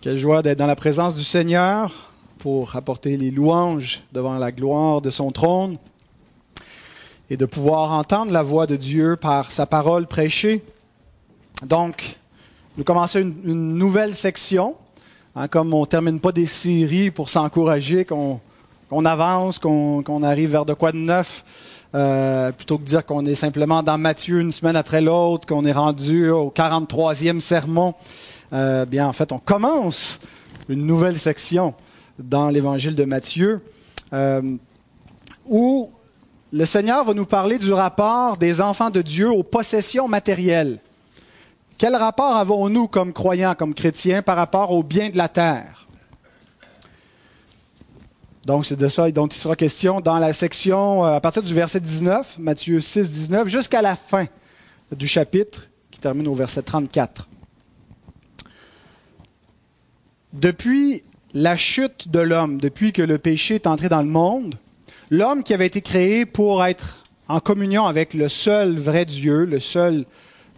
Quelle joie d'être dans la présence du Seigneur pour apporter les louanges devant la gloire de son trône et de pouvoir entendre la voix de Dieu par sa parole prêchée. Donc, nous commençons une, nouvelle section. Hein, comme on ne termine pas des séries pour s'encourager, qu'on avance, qu'on arrive vers de quoi de neuf, euh, plutôt que de dire qu'on est simplement dans Matthieu une semaine après l'autre, qu'on est rendu au 43e sermon. Euh, bien, en fait, on commence une nouvelle section dans l'évangile de Matthieu euh, où le Seigneur va nous parler du rapport des enfants de Dieu aux possessions matérielles. Quel rapport avons-nous comme croyants, comme chrétiens, par rapport aux biens de la terre? Donc, c'est de ça dont il sera question dans la section euh, à partir du verset 19, Matthieu 6, 19, jusqu'à la fin du chapitre qui termine au verset 34. Depuis la chute de l'homme, depuis que le péché est entré dans le monde, l'homme qui avait été créé pour être en communion avec le seul vrai Dieu, le seul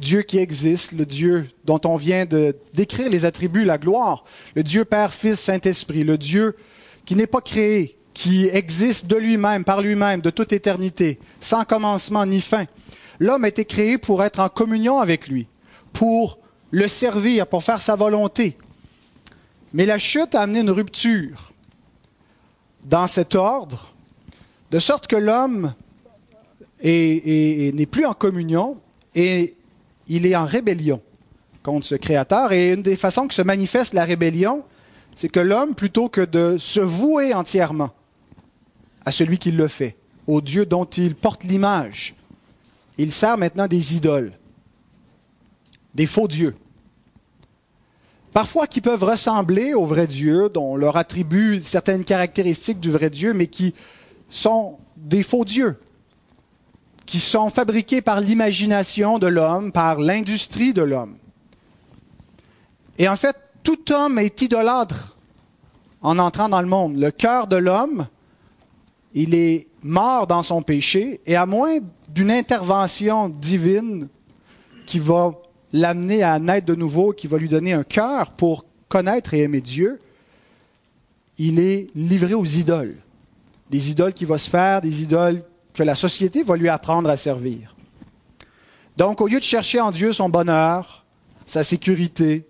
Dieu qui existe, le Dieu dont on vient de décrire les attributs, la gloire, le Dieu Père, Fils, Saint-Esprit, le Dieu qui n'est pas créé, qui existe de lui-même, par lui-même, de toute éternité, sans commencement ni fin. L'homme a été créé pour être en communion avec lui, pour le servir, pour faire sa volonté, mais la chute a amené une rupture dans cet ordre, de sorte que l'homme n'est plus en communion et il est en rébellion contre ce Créateur. Et une des façons que se manifeste la rébellion, c'est que l'homme, plutôt que de se vouer entièrement à celui qui le fait, au Dieu dont il porte l'image, il sert maintenant des idoles, des faux dieux parfois qui peuvent ressembler au vrai Dieu, dont on leur attribue certaines caractéristiques du vrai Dieu, mais qui sont des faux dieux, qui sont fabriqués par l'imagination de l'homme, par l'industrie de l'homme. Et en fait, tout homme est idolâtre en entrant dans le monde. Le cœur de l'homme, il est mort dans son péché, et à moins d'une intervention divine qui va l'amener à naître de nouveau, qui va lui donner un cœur pour connaître et aimer Dieu, il est livré aux idoles. Des idoles qui vont se faire, des idoles que la société va lui apprendre à servir. Donc, au lieu de chercher en Dieu son bonheur, sa sécurité,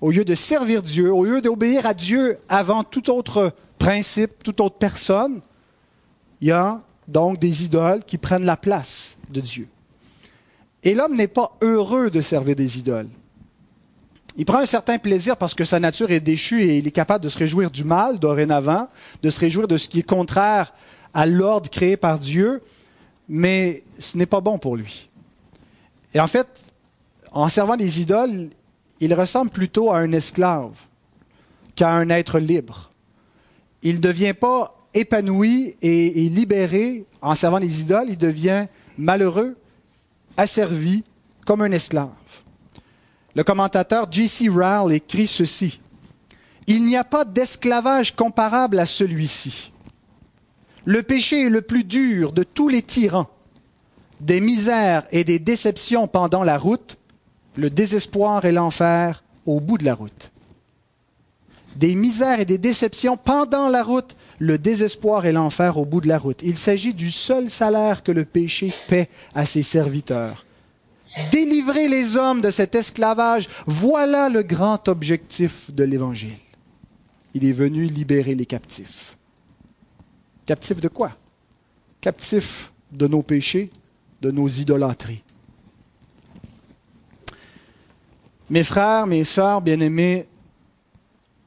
au lieu de servir Dieu, au lieu d'obéir à Dieu avant tout autre principe, toute autre personne, il y a donc des idoles qui prennent la place de Dieu. Et l'homme n'est pas heureux de servir des idoles. Il prend un certain plaisir parce que sa nature est déchue et il est capable de se réjouir du mal dorénavant, de se réjouir de ce qui est contraire à l'ordre créé par Dieu, mais ce n'est pas bon pour lui. Et en fait, en servant des idoles, il ressemble plutôt à un esclave qu'à un être libre. Il ne devient pas épanoui et, libéré en servant des idoles, il devient malheureux asservi comme un esclave. Le commentateur J.C. Rowell écrit ceci. Il n'y a pas d'esclavage comparable à celui-ci. Le péché est le plus dur de tous les tyrans. Des misères et des déceptions pendant la route, le désespoir et l'enfer au bout de la route. Des misères et des déceptions pendant la route, le désespoir et l'enfer au bout de la route. Il s'agit du seul salaire que le péché paie à ses serviteurs. Délivrer les hommes de cet esclavage, voilà le grand objectif de l'Évangile. Il est venu libérer les captifs. Captifs de quoi? Captifs de nos péchés, de nos idolâtries. Mes frères, mes sœurs bien-aimés,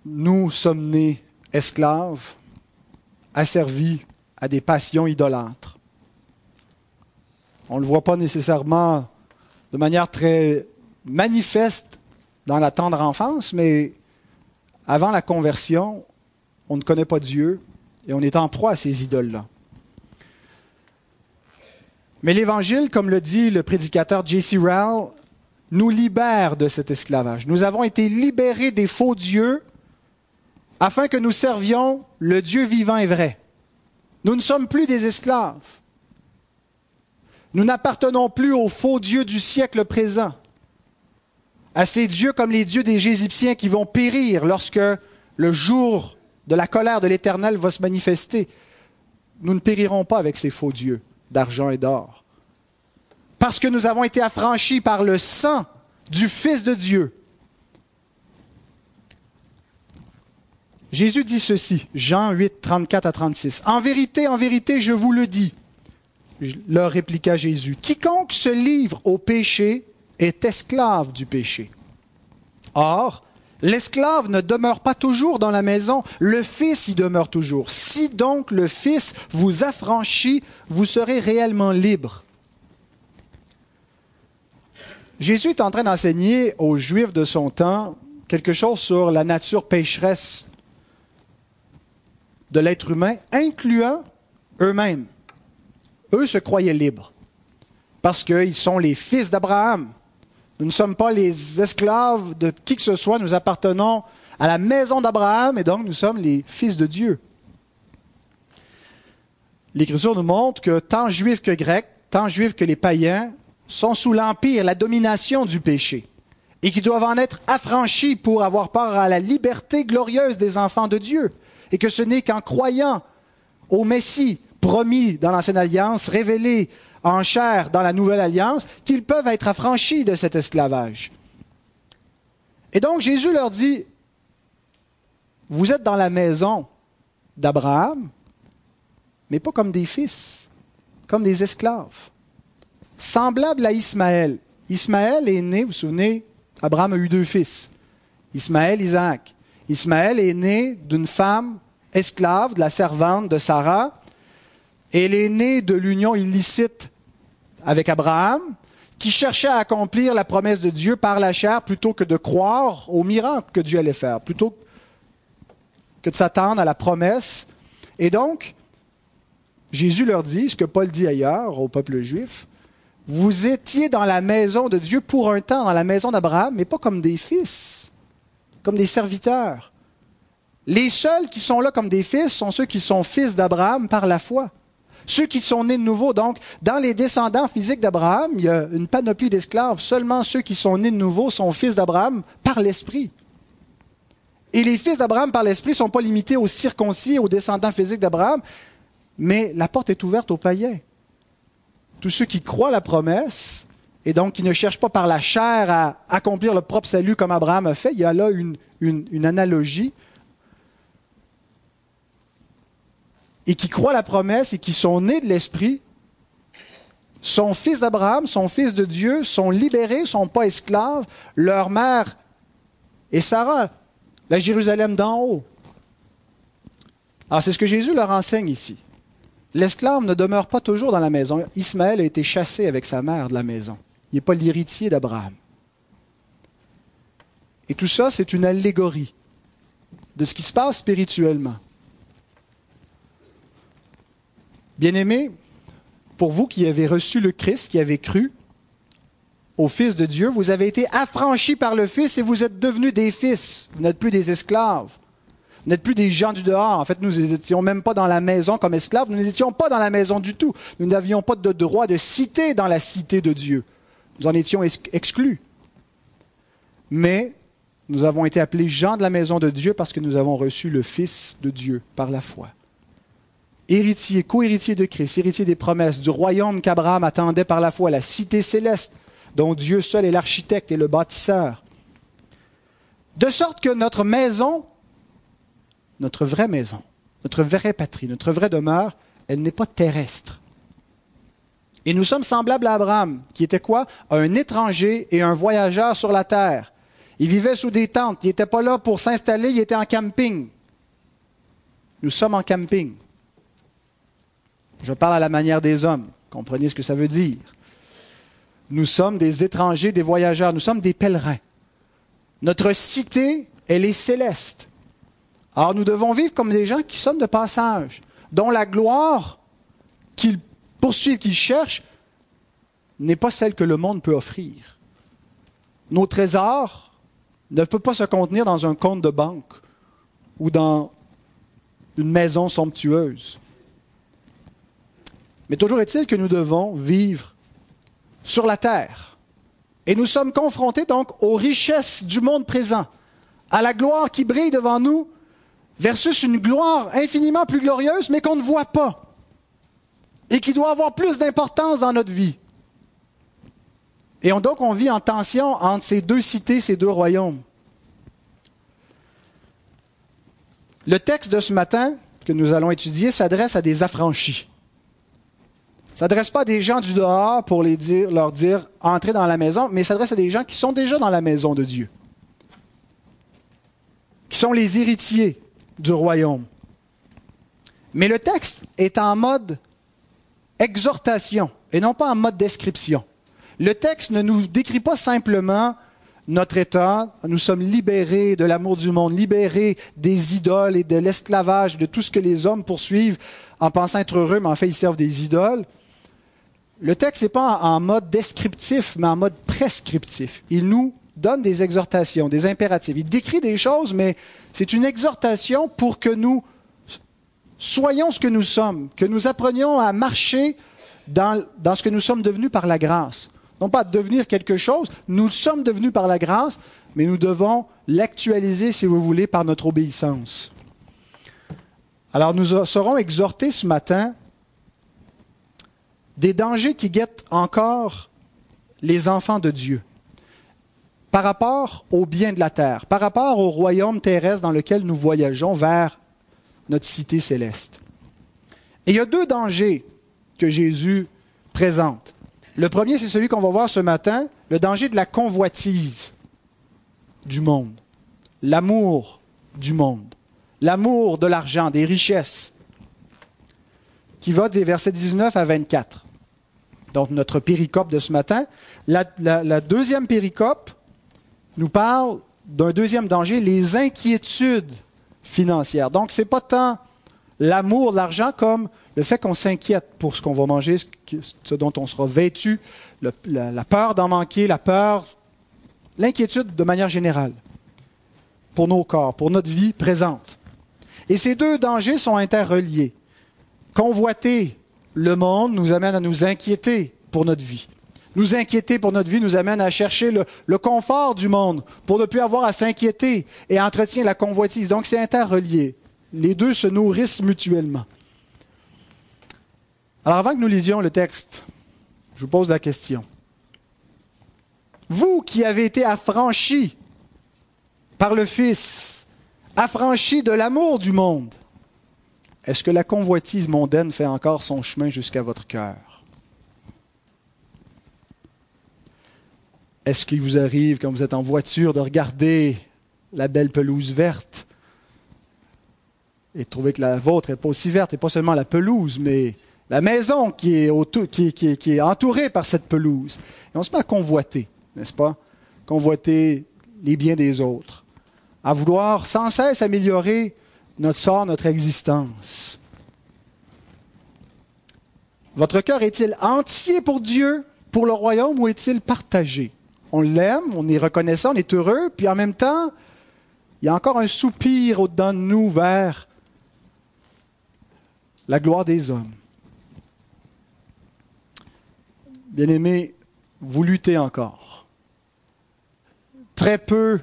nous sommes nés esclaves, asservis à des passions idolâtres. On ne le voit pas nécessairement de manière très manifeste dans la tendre enfance, mais avant la conversion, on ne connaît pas Dieu et on est en proie à ces idoles-là. Mais l'Évangile, comme le dit le prédicateur J.C. Rowell, nous libère de cet esclavage. Nous avons été libérés des faux dieux afin que nous servions le Dieu vivant et vrai. Nous ne sommes plus des esclaves. Nous n'appartenons plus au faux Dieu du siècle présent. à ces dieux comme les dieux des Égyptiens qui vont périr lorsque le jour de la colère de l'Éternel va se manifester. Nous ne périrons pas avec ces faux dieux d'argent et d'or. Parce que nous avons été affranchis par le sang du Fils de Dieu. Jésus dit ceci, Jean 8, 34 à 36. En vérité, en vérité, je vous le dis, leur répliqua Jésus, quiconque se livre au péché est esclave du péché. Or, l'esclave ne demeure pas toujours dans la maison, le Fils y demeure toujours. Si donc le Fils vous affranchit, vous serez réellement libre. Jésus est en train d'enseigner aux Juifs de son temps quelque chose sur la nature pécheresse de l'être humain, incluant eux-mêmes. Eux se croyaient libres parce qu'ils sont les fils d'Abraham. Nous ne sommes pas les esclaves de qui que ce soit, nous appartenons à la maison d'Abraham et donc nous sommes les fils de Dieu. L'Écriture nous montre que tant juifs que grecs, tant juifs que les païens sont sous l'empire, la domination du péché et qui doivent en être affranchis pour avoir part à la liberté glorieuse des enfants de Dieu. Et que ce n'est qu'en croyant au Messie promis dans l'Ancienne Alliance, révélé en chair dans la nouvelle alliance, qu'ils peuvent être affranchis de cet esclavage. Et donc Jésus leur dit, vous êtes dans la maison d'Abraham, mais pas comme des fils, comme des esclaves. Semblable à Ismaël. Ismaël est né, vous vous souvenez, Abraham a eu deux fils, Ismaël, Isaac. Ismaël est né d'une femme esclave, de la servante de Sarah. Elle est née de l'union illicite avec Abraham, qui cherchait à accomplir la promesse de Dieu par la chair plutôt que de croire au miracle que Dieu allait faire, plutôt que de s'attendre à la promesse. Et donc, Jésus leur dit, ce que Paul dit ailleurs au peuple juif, vous étiez dans la maison de Dieu pour un temps, dans la maison d'Abraham, mais pas comme des fils, comme des serviteurs. Les seuls qui sont là comme des fils sont ceux qui sont fils d'Abraham par la foi. Ceux qui sont nés de nouveau, donc, dans les descendants physiques d'Abraham, il y a une panoplie d'esclaves. Seulement ceux qui sont nés de nouveau sont fils d'Abraham par l'esprit. Et les fils d'Abraham par l'esprit ne sont pas limités aux circoncis, aux descendants physiques d'Abraham, mais la porte est ouverte aux païens. Tous ceux qui croient la promesse et donc qui ne cherchent pas par la chair à accomplir le propre salut comme Abraham a fait, il y a là une, analogie et qui croient la promesse et qui sont nés de l'Esprit, sont fils d'Abraham, sont fils de Dieu, sont libérés, sont pas esclaves. Leur mère est Sarah, la Jérusalem d'en haut. Alors c'est ce que Jésus leur enseigne ici. L'esclave ne demeure pas toujours dans la maison. Ismaël a été chassé avec sa mère de la maison. Il n'est pas l'héritier d'Abraham. Et tout ça, c'est une allégorie de ce qui se passe spirituellement. Bien-aimés, pour vous qui avez reçu le Christ, qui avez cru au Fils de Dieu, vous avez été affranchis par le Fils et vous êtes devenus des fils. Vous n'êtes plus des esclaves. Vous n'êtes plus des gens du dehors. En fait, nous n'étions même pas dans la maison comme esclaves. Nous n'étions pas dans la maison du tout. Nous n'avions pas de droit de cité dans la cité de Dieu. Nous en étions exclus. Mais nous avons été appelés gens de la maison de Dieu parce que nous avons reçu le Fils de Dieu par la foi héritier, co-héritier de Christ, héritier des promesses, du royaume qu'Abraham attendait par la foi, la cité céleste, dont Dieu seul est l'architecte et le bâtisseur. De sorte que notre maison, notre vraie maison, notre vraie patrie, notre vraie demeure, elle n'est pas terrestre. Et nous sommes semblables à Abraham, qui était quoi? Un étranger et un voyageur sur la terre. Il vivait sous des tentes, il n'était pas là pour s'installer, il était en camping. Nous sommes en camping. Je parle à la manière des hommes. Comprenez ce que ça veut dire. Nous sommes des étrangers, des voyageurs, nous sommes des pèlerins. Notre cité, elle est céleste. Alors nous devons vivre comme des gens qui sont de passage, dont la gloire qu'ils poursuivent, qu'ils cherchent, n'est pas celle que le monde peut offrir. Nos trésors ne peuvent pas se contenir dans un compte de banque ou dans une maison somptueuse. Mais toujours est-il que nous devons vivre sur la terre, Et nous sommes confrontés donc aux richesses du monde présent, à la gloire qui brille devant nous, versus une gloire infiniment plus glorieuse, mais qu'on ne voit pas, et qui doit avoir plus d'importance dans notre vie. Et donc on vit en tension entre ces deux cités, ces deux royaumes. Le texte de ce matin que nous allons étudier s'adresse à des affranchis s'adresse pas à des gens du dehors pour leur dire entrez dans la maison, mais s'adresse à des gens qui sont déjà dans la maison de Dieu, qui sont les héritiers du royaume. Mais le texte est en mode exhortation et non pas en mode description. Le texte ne nous décrit pas simplement notre état, nous sommes libérés de l'amour du monde, libérés des idoles et de l'esclavage, de tout ce que les hommes poursuivent en pensant être heureux, mais en fait ils servent des idoles. Le texte n'est pas en mode descriptif, mais en mode prescriptif. Il nous donne des exhortations, des impératifs. Il décrit des choses, mais c'est une exhortation pour que nous soyons ce que nous sommes, que nous apprenions à marcher dans, dans ce que nous sommes devenus par la grâce. Non pas devenir quelque chose, nous sommes devenus par la grâce, mais nous devons l'actualiser, si vous voulez, par notre obéissance. Alors nous serons exhortés ce matin des dangers qui guettent encore les enfants de Dieu par rapport au bien de la terre, par rapport au royaume terrestre dans lequel nous voyageons vers notre cité céleste. Et il y a deux dangers que Jésus présente. Le premier, c'est celui qu'on va voir ce matin, le danger de la convoitise du monde, l'amour du monde, l'amour de l'argent, des richesses, qui va des versets 19 à 24. Donc notre péricope de ce matin. La, deuxième péricope nous parle d'un deuxième danger, les inquiétudes financières. Donc ce n'est pas tant l'amour de l'argent comme le fait qu'on s'inquiète pour ce qu'on va manger, ce, dont on sera vêtu, la, la peur d'en manquer, la peur, l'inquiétude de manière générale pour nos corps, pour notre vie présente. Et ces deux dangers sont interreliés. Convoiter le monde nous amène à nous inquiéter pour notre vie. Nous inquiéter pour notre vie nous amène à chercher le, confort du monde pour ne plus avoir à s'inquiéter et entretient la convoitise. Donc c'est interrelié. Les deux se nourrissent mutuellement. Alors avant que nous lisions le texte, je vous pose la question. Vous qui avez été affranchis par le Fils, affranchis de l'amour du monde, est-ce que la convoitise mondaine fait encore son chemin jusqu'à votre cœur? Est-ce qu'il vous arrive, quand vous êtes en voiture, de regarder la belle pelouse verte et de trouver que la vôtre n'est pas aussi verte, et pas seulement la pelouse, mais la maison qui est, entourée par cette pelouse? Et on se met à convoiter, n'est-ce pas? Convoiter les biens des autres, à vouloir sans cesse améliorer notre sort, notre existence. Votre cœur est-il entier pour Dieu, pour le royaume, ou est-il partagé? On l'aime, on est reconnaissant, on est heureux, puis en même temps, il y a encore un soupir au-dedans de nous vers la gloire des hommes. Bien-aimés, vous luttez encore. Très peu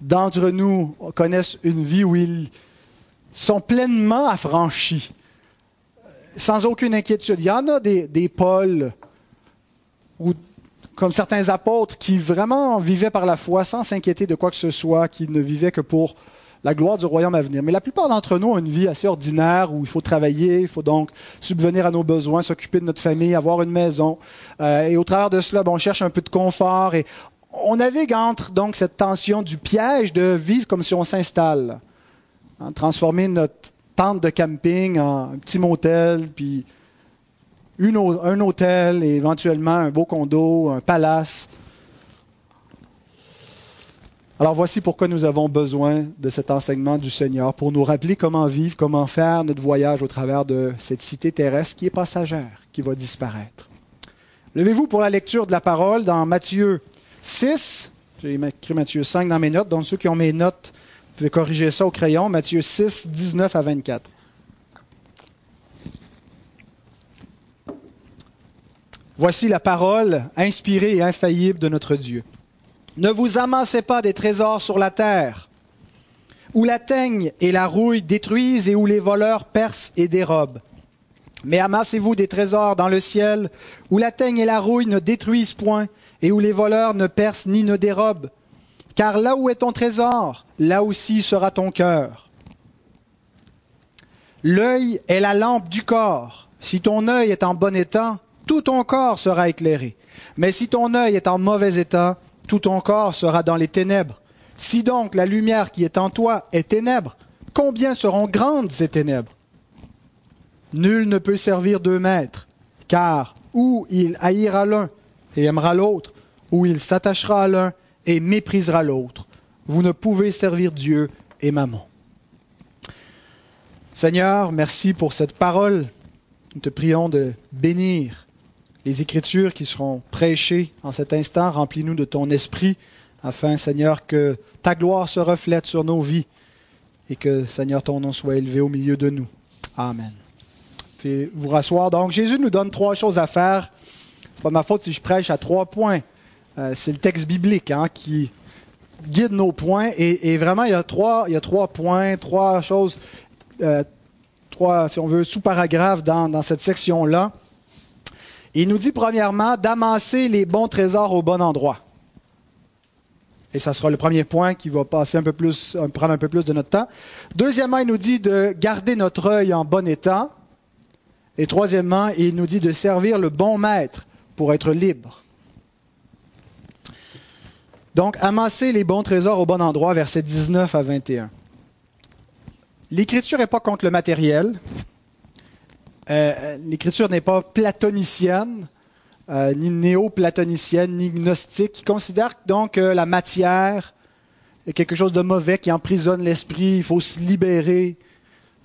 d'entre nous connaissent une vie où ils sont pleinement affranchis, sans aucune inquiétude. Il y en a des, des Pauls, ou comme certains apôtres, qui vraiment vivaient par la foi sans s'inquiéter de quoi que ce soit, qui ne vivaient que pour la gloire du royaume à venir. Mais la plupart d'entre nous ont une vie assez ordinaire où il faut travailler, il faut donc subvenir à nos besoins, s'occuper de notre famille, avoir une maison. Euh, et au travers de cela, on cherche un peu de confort et on navigue entre donc cette tension du piège de vivre comme si on s'installe, hein, transformer notre tente de camping en un petit motel, puis un hôtel et éventuellement un beau condo, un palace. Alors voici pourquoi nous avons besoin de cet enseignement du Seigneur pour nous rappeler comment vivre, comment faire notre voyage au travers de cette cité terrestre qui est passagère, qui va disparaître. Levez-vous pour la lecture de la parole dans Matthieu 6, j'ai écrit Matthieu 5 dans mes notes, donc ceux qui ont mes notes, vous pouvez corriger ça au crayon, Matthieu 6, 19 à 24. Voici la parole inspirée et infaillible de notre Dieu. Ne vous amassez pas des trésors sur la terre, où la teigne et la rouille détruisent et où les voleurs percent et dérobent. Mais amassez-vous des trésors dans le ciel, où la teigne et la rouille ne détruisent point, et où les voleurs ne percent ni ne dérobent. Car là où est ton trésor, là aussi sera ton cœur. L'œil est la lampe du corps. Si ton œil est en bon état, tout ton corps sera éclairé. Mais si ton œil est en mauvais état, tout ton corps sera dans les ténèbres. Si donc la lumière qui est en toi est ténèbres, combien seront grandes ces ténèbres? Nul ne peut servir deux maîtres, car ou il haïra l'un et aimera l'autre, ou il s'attachera à l'un et méprisera l'autre. Vous ne pouvez servir Dieu et Maman. Seigneur, merci pour cette parole. Nous te prions de bénir les Écritures qui seront prêchées en cet instant. Remplis-nous de ton esprit afin, Seigneur, que ta gloire se reflète sur nos vies et que, Seigneur, ton nom soit élevé au milieu de nous. Amen. Puis vous rasseoir. Donc, Jésus nous donne trois choses à faire. C'est pas ma faute si je prêche à trois points. Euh, c'est le texte biblique hein, qui guide nos points. Et, vraiment, il y, a trois, il y a trois points, trois choses, euh, trois, si on veut, sous-paragraphes dans, dans cette section-là. Il nous dit premièrement d'amasser les bons trésors au bon endroit. Et ça sera le premier point qui va passer un peu plus, prendre un peu plus de notre temps. Deuxièmement, il nous dit de garder notre œil en bon état. Et troisièmement, il nous dit de servir le bon maître pour être libre. Donc, amasser les bons trésors au bon endroit, versets 19 à 21. L'Écriture n'est pas contre le matériel. Euh, L'Écriture n'est pas platonicienne. Euh, ni néo-platonicienne, ni gnostique, qui considère donc que la matière est quelque chose de mauvais qui emprisonne l'esprit, il faut se libérer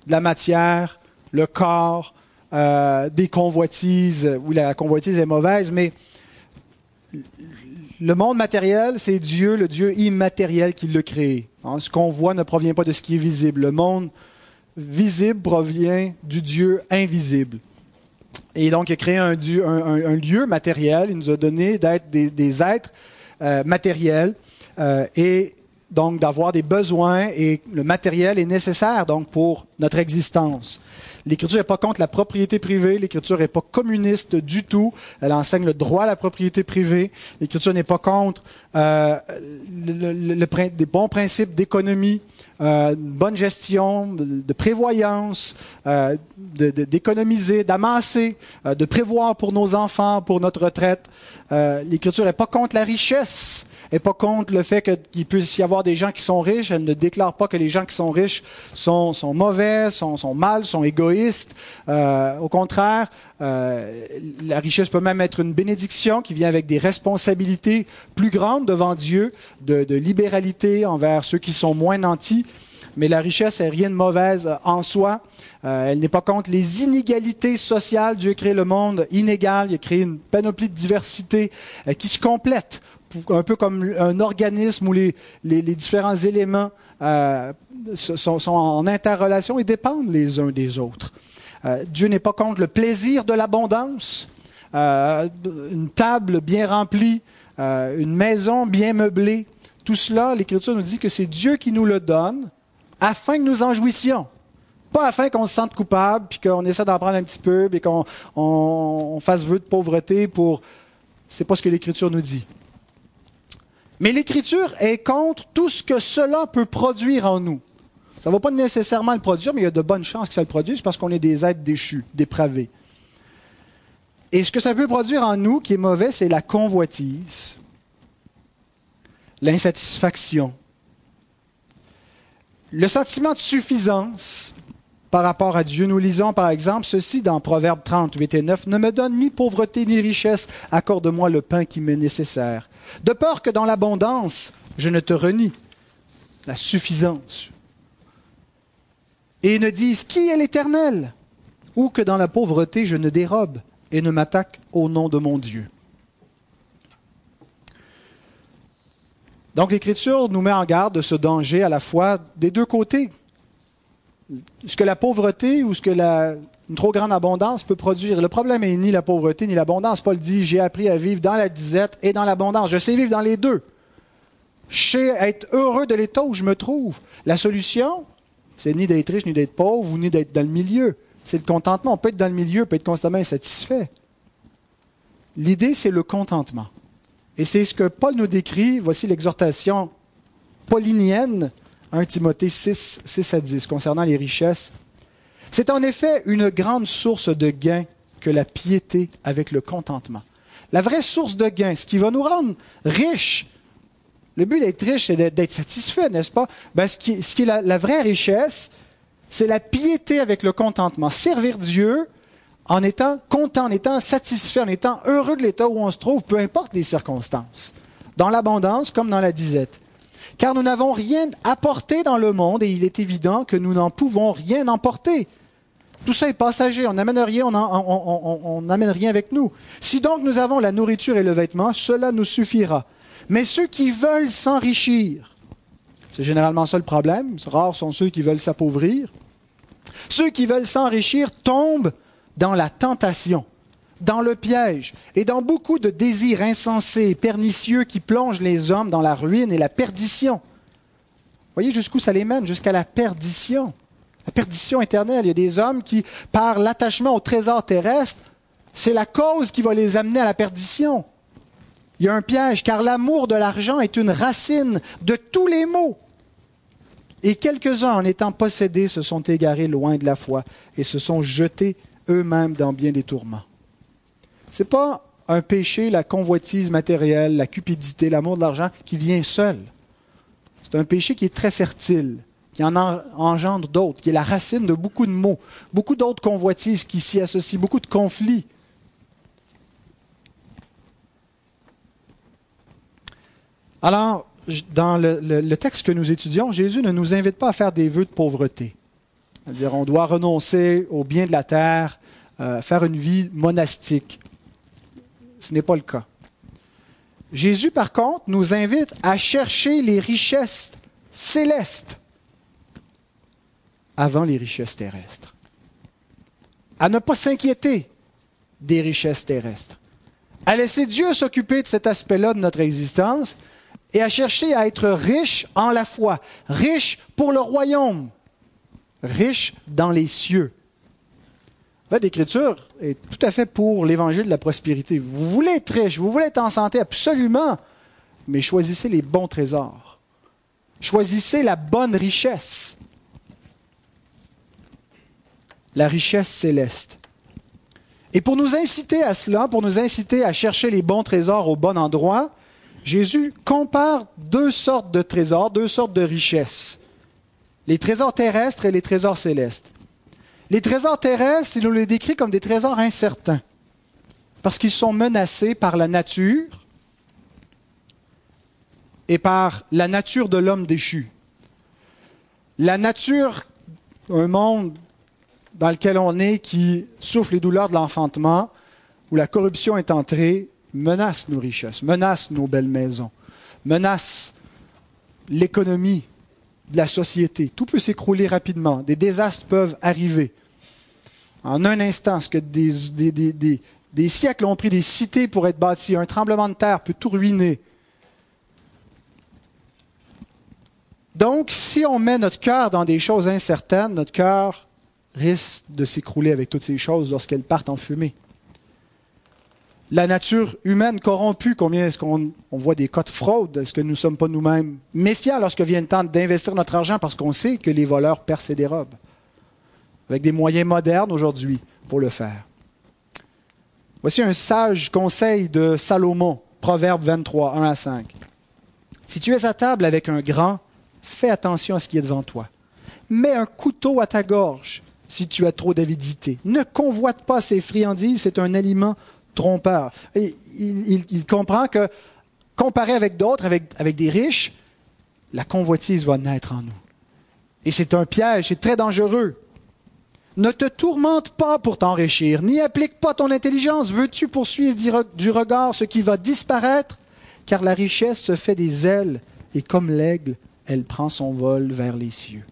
de la matière, le corps, euh, des convoitises, où la convoitise est mauvaise, mais le monde matériel, c'est Dieu, le Dieu immatériel qui l'a créé. Hein, ce qu'on voit ne provient pas de ce qui est visible. Le monde visible provient du Dieu invisible. Et donc, il a créé un, lieu matériel. Il nous a donné d'être des, êtres euh, matériels euh, et donc d'avoir des besoins. Et le matériel est nécessaire donc pour notre existence. L'Écriture n'est pas contre la propriété privée. L'Écriture n'est pas communiste du tout. Elle enseigne le droit à la propriété privée. L'Écriture n'est pas contre euh, le, des bons principes d'économie, euh, bonne gestion, de, prévoyance, euh, d'économiser, d'amasser, euh, de prévoir pour nos enfants, pour notre retraite. Euh, L'Écriture n'est pas contre la richesse n'est pas contre le fait qu'il puisse y avoir des gens qui sont riches. Elle ne déclare pas que les gens qui sont riches sont, mauvais, sont, sont mal, sont égoïstes. Euh, au contraire, euh, la richesse peut même être une bénédiction qui vient avec des responsabilités plus grandes devant Dieu, de, libéralité envers ceux qui sont moins nantis mais la richesse n'est rien de mauvaise en soi. Euh, elle n'est pas contre les inégalités sociales. Dieu a créé le monde inégal. Il a créé une panoplie de diversité euh, qui se complète, un peu comme un organisme où les, différents éléments euh, sont, en interrelation et dépendent les uns des autres. Dieu n'est pas contre le plaisir de l'abondance. une table bien remplie, une maison bien meublée. Tout cela, l'Écriture nous dit que c'est Dieu qui nous le donne afin que nous en jouissions. Pas afin qu'on se sente coupable, puis qu'on essaie d'en prendre un petit peu, puis qu'on fasse vœu de pauvreté pour... C'est pas ce que l'Écriture nous dit. Mais l'Écriture est contre tout ce que cela peut produire en nous. Ça ne va pas nécessairement le produire, mais il y a de bonnes chances que ça le produise parce qu'on est des êtres déchus, dépravés. Et ce que ça peut produire en nous qui est mauvais, c'est la convoitise, l'insatisfaction, le sentiment de suffisance par rapport à Dieu, nous lisons par exemple ceci dans Proverbe 30, 8 et 9, Ne me donne ni pauvreté ni richesse, accorde-moi le pain qui m'est nécessaire. De peur que dans l'abondance, je ne te renie. La suffisance. Et ne dise, Qui est l'Éternel? Ou que dans la pauvreté, je ne dérobe et ne m'attaque au nom de mon Dieu. Donc l'Écriture nous met en garde de ce danger à la fois des deux côtés. Ce que la pauvreté ou ce que la, une trop grande abondance peut produire. Le problème est ni la pauvreté ni l'abondance. Paul dit, j'ai appris à vivre dans la disette et dans l'abondance. Je sais vivre dans les deux. Je sais être heureux de l'état où je me trouve. La solution, c'est ni d'être riche, ni d'être pauvre, ni d'être dans le milieu. C'est le contentement. On peut être dans le milieu, on peut être constamment insatisfait. L'idée, c'est le contentement. Et c'est ce que Paul nous décrit. Voici l'exhortation paulinienne 1 Timothée 6, 6 à 10 concernant les richesses. C'est en effet une grande source de gain que la piété avec le contentement. La vraie source de gain, ce qui va nous rendre riches, le but d'être riche, c'est d'être satisfait, n'est-ce pas? Ben, ce, qui, est la, la vraie richesse, c'est la piété avec le contentement. Servir Dieu en étant content, en étant satisfait, en étant heureux de l'état où on se trouve, peu importe les circonstances, dans l'abondance comme dans la disette car nous n'avons rien apporté dans le monde et il est évident que nous n'en pouvons rien emporter. Tout ça est passager, on n'amène rien, on n'amène rien avec nous. Si donc nous avons la nourriture et le vêtement, cela nous suffira. Mais ceux qui veulent s'enrichir, c'est généralement ça le problème, rares sont ceux qui veulent s'appauvrir, ceux qui veulent s'enrichir tombent dans la tentation dans le piège et dans beaucoup de désirs insensés et pernicieux qui plongent les hommes dans la ruine et la perdition. Voyez jusqu'où ça les mène, jusqu'à la perdition. La perdition éternelle. Il y a des hommes qui, par l'attachement au trésor terrestre, c'est la cause qui va les amener à la perdition. Il y a un piège, car l'amour de l'argent est une racine de tous les maux. Et quelques-uns, en étant possédés, se sont égarés loin de la foi et se sont jetés eux-mêmes dans bien des tourments. Ce n'est pas un péché, la convoitise matérielle, la cupidité, l'amour de l'argent qui vient seul. C'est un péché qui est très fertile, qui en engendre d'autres, qui est la racine de beaucoup de maux, beaucoup d'autres convoitises qui s'y associent, beaucoup de conflits. Alors, dans le, texte que nous étudions, Jésus ne nous invite pas à faire des vœux de pauvreté. C'est-à-dire, on doit renoncer au bien de la terre, euh, faire une vie monastique. Ce n'est pas le cas. Jésus, par contre, nous invite à chercher les richesses célestes avant les richesses terrestres. À ne pas s'inquiéter des richesses terrestres. À laisser Dieu s'occuper de cet aspect-là de notre existence et à chercher à être riche en la foi, riche pour le royaume, riche dans les cieux. L'Écriture est tout à fait pour l'évangile de la prospérité. Vous voulez être riche, vous voulez être en santé, absolument, mais choisissez les bons trésors. Choisissez la bonne richesse. La richesse céleste. Et pour nous inciter à cela, pour nous inciter à chercher les bons trésors au bon endroit, Jésus compare deux sortes de trésors, deux sortes de richesses. Les trésors terrestres et les trésors célestes. Les trésors terrestres, il nous les décrit comme des trésors incertains, parce qu'ils sont menacés par la nature et par la nature de l'homme déchu. La nature, un monde dans lequel on est qui souffre les douleurs de l'enfantement, où la corruption est entrée, menace nos richesses, menace nos belles maisons, menace l'économie de la société. Tout peut s'écrouler rapidement. Des désastres peuvent arriver. En un instant, ce que des, siècles ont pris des cités pour être bâties, un tremblement de terre peut tout ruiner. Donc, si on met notre cœur dans des choses incertaines, notre cœur risque de s'écrouler avec toutes ces choses lorsqu'elles partent en fumée la nature humaine corrompue, combien est-ce qu'on voit des cas de fraude? Est-ce que nous ne sommes pas nous-mêmes méfiants lorsque vient le temps d'investir notre argent parce qu'on sait que les voleurs percent et dérobent? Avec des moyens modernes aujourd'hui pour le faire. Voici un sage conseil de Salomon, Proverbe 23, 1 à 5. Si tu es à table avec un grand, fais attention à ce qui est devant toi. Mets un couteau à ta gorge si tu as trop d'avidité. Ne convoite pas ces friandises, c'est un aliment trompeur. il, comprend que, comparé avec d'autres, avec, avec des riches, la convoitise va naître en nous. Et c'est un piège, c'est très dangereux. Ne te tourmente pas pour t'enrichir, n'y applique pas ton intelligence. Veux-tu poursuivre du regard ce qui va disparaître? Car la richesse se fait des ailes, et comme l'aigle, elle prend son vol vers les cieux.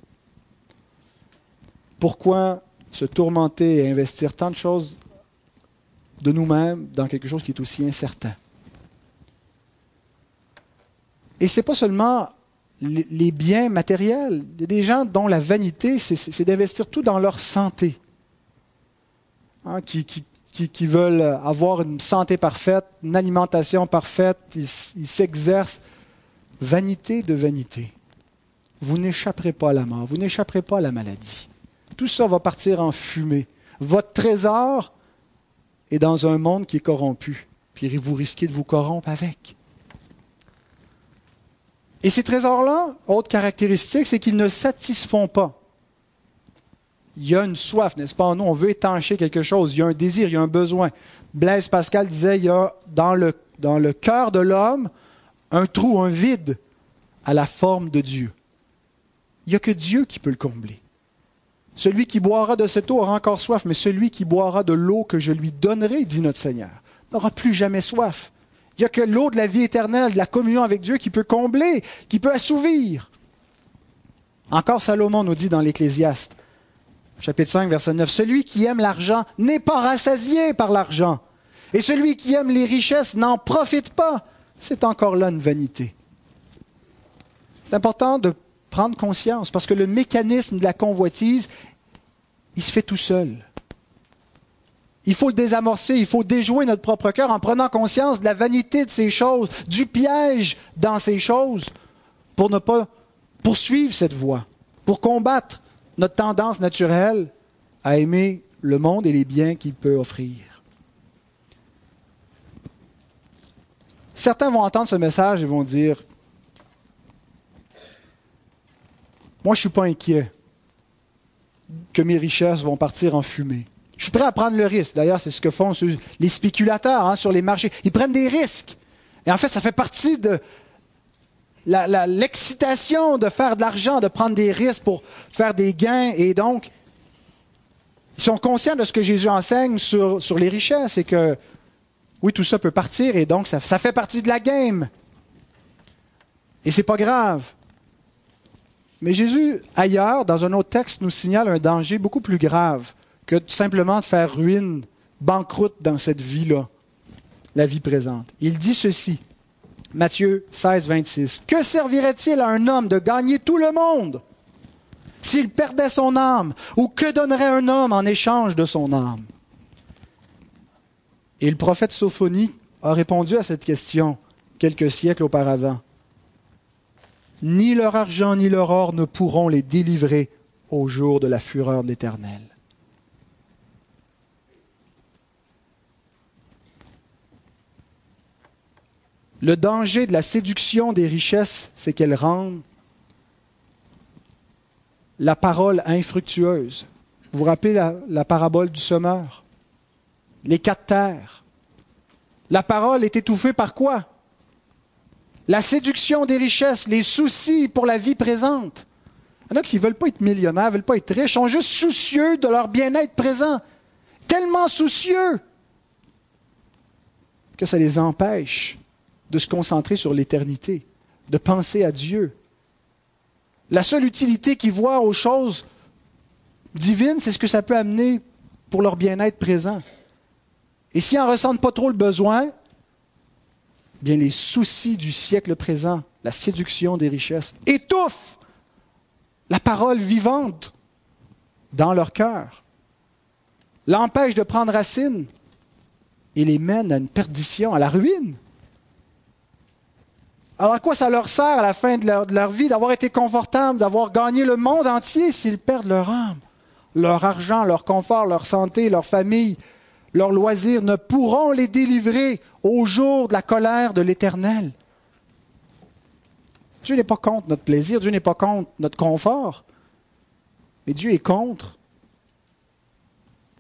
Pourquoi se tourmenter et investir tant de choses de nous-mêmes dans quelque chose qui est aussi incertain? Et ce n'est pas seulement les biens matériels. Il y a des gens dont la vanité, c'est d'investir tout dans leur santé, hein, qui, qui, veulent avoir une santé parfaite, une alimentation parfaite, ils s'exercent. Vanité de vanité. Vous n'échapperez pas à la mort, vous n'échapperez pas à la maladie. Tout ça va partir en fumée. Votre trésor est dans un monde qui est corrompu, puis vous risquez de vous corrompre avec. Et ces trésors-là, autre caractéristique, c'est qu'ils ne satisfont pas. Il y a une soif, n'est-ce pas? Nous, on veut étancher quelque chose. Il y a un désir, il y a un besoin. Blaise Pascal disait, il y a dans le, dans le cœur de l'homme un trou, un vide à la forme de Dieu. Il n'y a que Dieu qui peut le combler. Celui qui boira de cette eau aura encore soif, mais celui qui boira de l'eau que je lui donnerai, dit notre Seigneur, n'aura plus jamais soif. Il n'y a que l'eau de la vie éternelle, de la communion avec Dieu qui peut combler, qui peut assouvir. Encore Salomon nous dit dans l'Ecclésiaste, chapitre 5, verset 9, Celui qui aime l'argent n'est pas rassasié par l'argent, et celui qui aime les richesses n'en profite pas. C'est encore là une vanité. C'est important de prendre conscience, parce que le mécanisme de la convoitise, il se fait tout seul. Il faut le désamorcer, il faut déjouer notre propre cœur en prenant conscience de la vanité de ces choses, du piège dans ces choses, pour ne pas poursuivre cette voie, pour combattre notre tendance naturelle à aimer le monde et les biens qu'il peut offrir. Certains vont entendre ce message et vont dire, moi je ne suis pas inquiet que mes richesses vont partir en fumée. Je suis prêt à prendre le risque. D'ailleurs, c'est ce que font les spéculateurs hein, sur les marchés. Ils prennent des risques. Et en fait, ça fait partie de l'excitation de faire de l'argent, de prendre des risques pour faire des gains. Et donc, ils sont conscients de ce que Jésus enseigne sur, les richesses et que, oui, tout ça peut partir et donc ça, ça fait partie de la game. Et c'est pas grave. Mais Jésus, ailleurs, dans un autre texte, nous signale un danger beaucoup plus grave que simplement de faire ruine, banqueroute dans cette vie-là, la vie présente. Il dit ceci, Matthieu 16, 26. Que servirait-il à un homme de gagner tout le monde s'il perdait son âme? Ou que donnerait un homme en échange de son âme? Et le prophète Sophonie a répondu à cette question quelques siècles auparavant. Ni leur argent ni leur or ne pourront les délivrer au jour de la fureur de l'Éternel. Le danger de la séduction des richesses, c'est qu'elles rendent la parole infructueuse. Vous vous rappelez la, parabole du semeur? Les quatre terres. La parole est étouffée par quoi? La séduction des richesses, les soucis pour la vie présente. Il y en a qui ne veulent pas être millionnaires, ne veulent pas être riches, sont juste soucieux de leur bien-être présent. Tellement soucieux que ça les empêche de se concentrer sur l'éternité, de penser à Dieu. La seule utilité qu'ils voient aux choses divines, c'est ce que ça peut amener pour leur bien-être présent. Et s'ils n'en ressentent pas trop le besoin, les soucis du siècle présent, la séduction des richesses, étouffent la parole vivante dans leur cœur, l'empêchent de prendre racine et les mènent à une perdition, à la ruine. Alors à quoi ça leur sert à la fin de leur, vie d'avoir été confortable, d'avoir gagné le monde entier s'ils perdent leur âme, leur argent, leur confort, leur santé, leur famille, leurs loisirs ne pourront les délivrer au jour de la colère de l'Éternel. Dieu n'est pas contre notre plaisir, Dieu n'est pas contre notre confort, mais Dieu est contre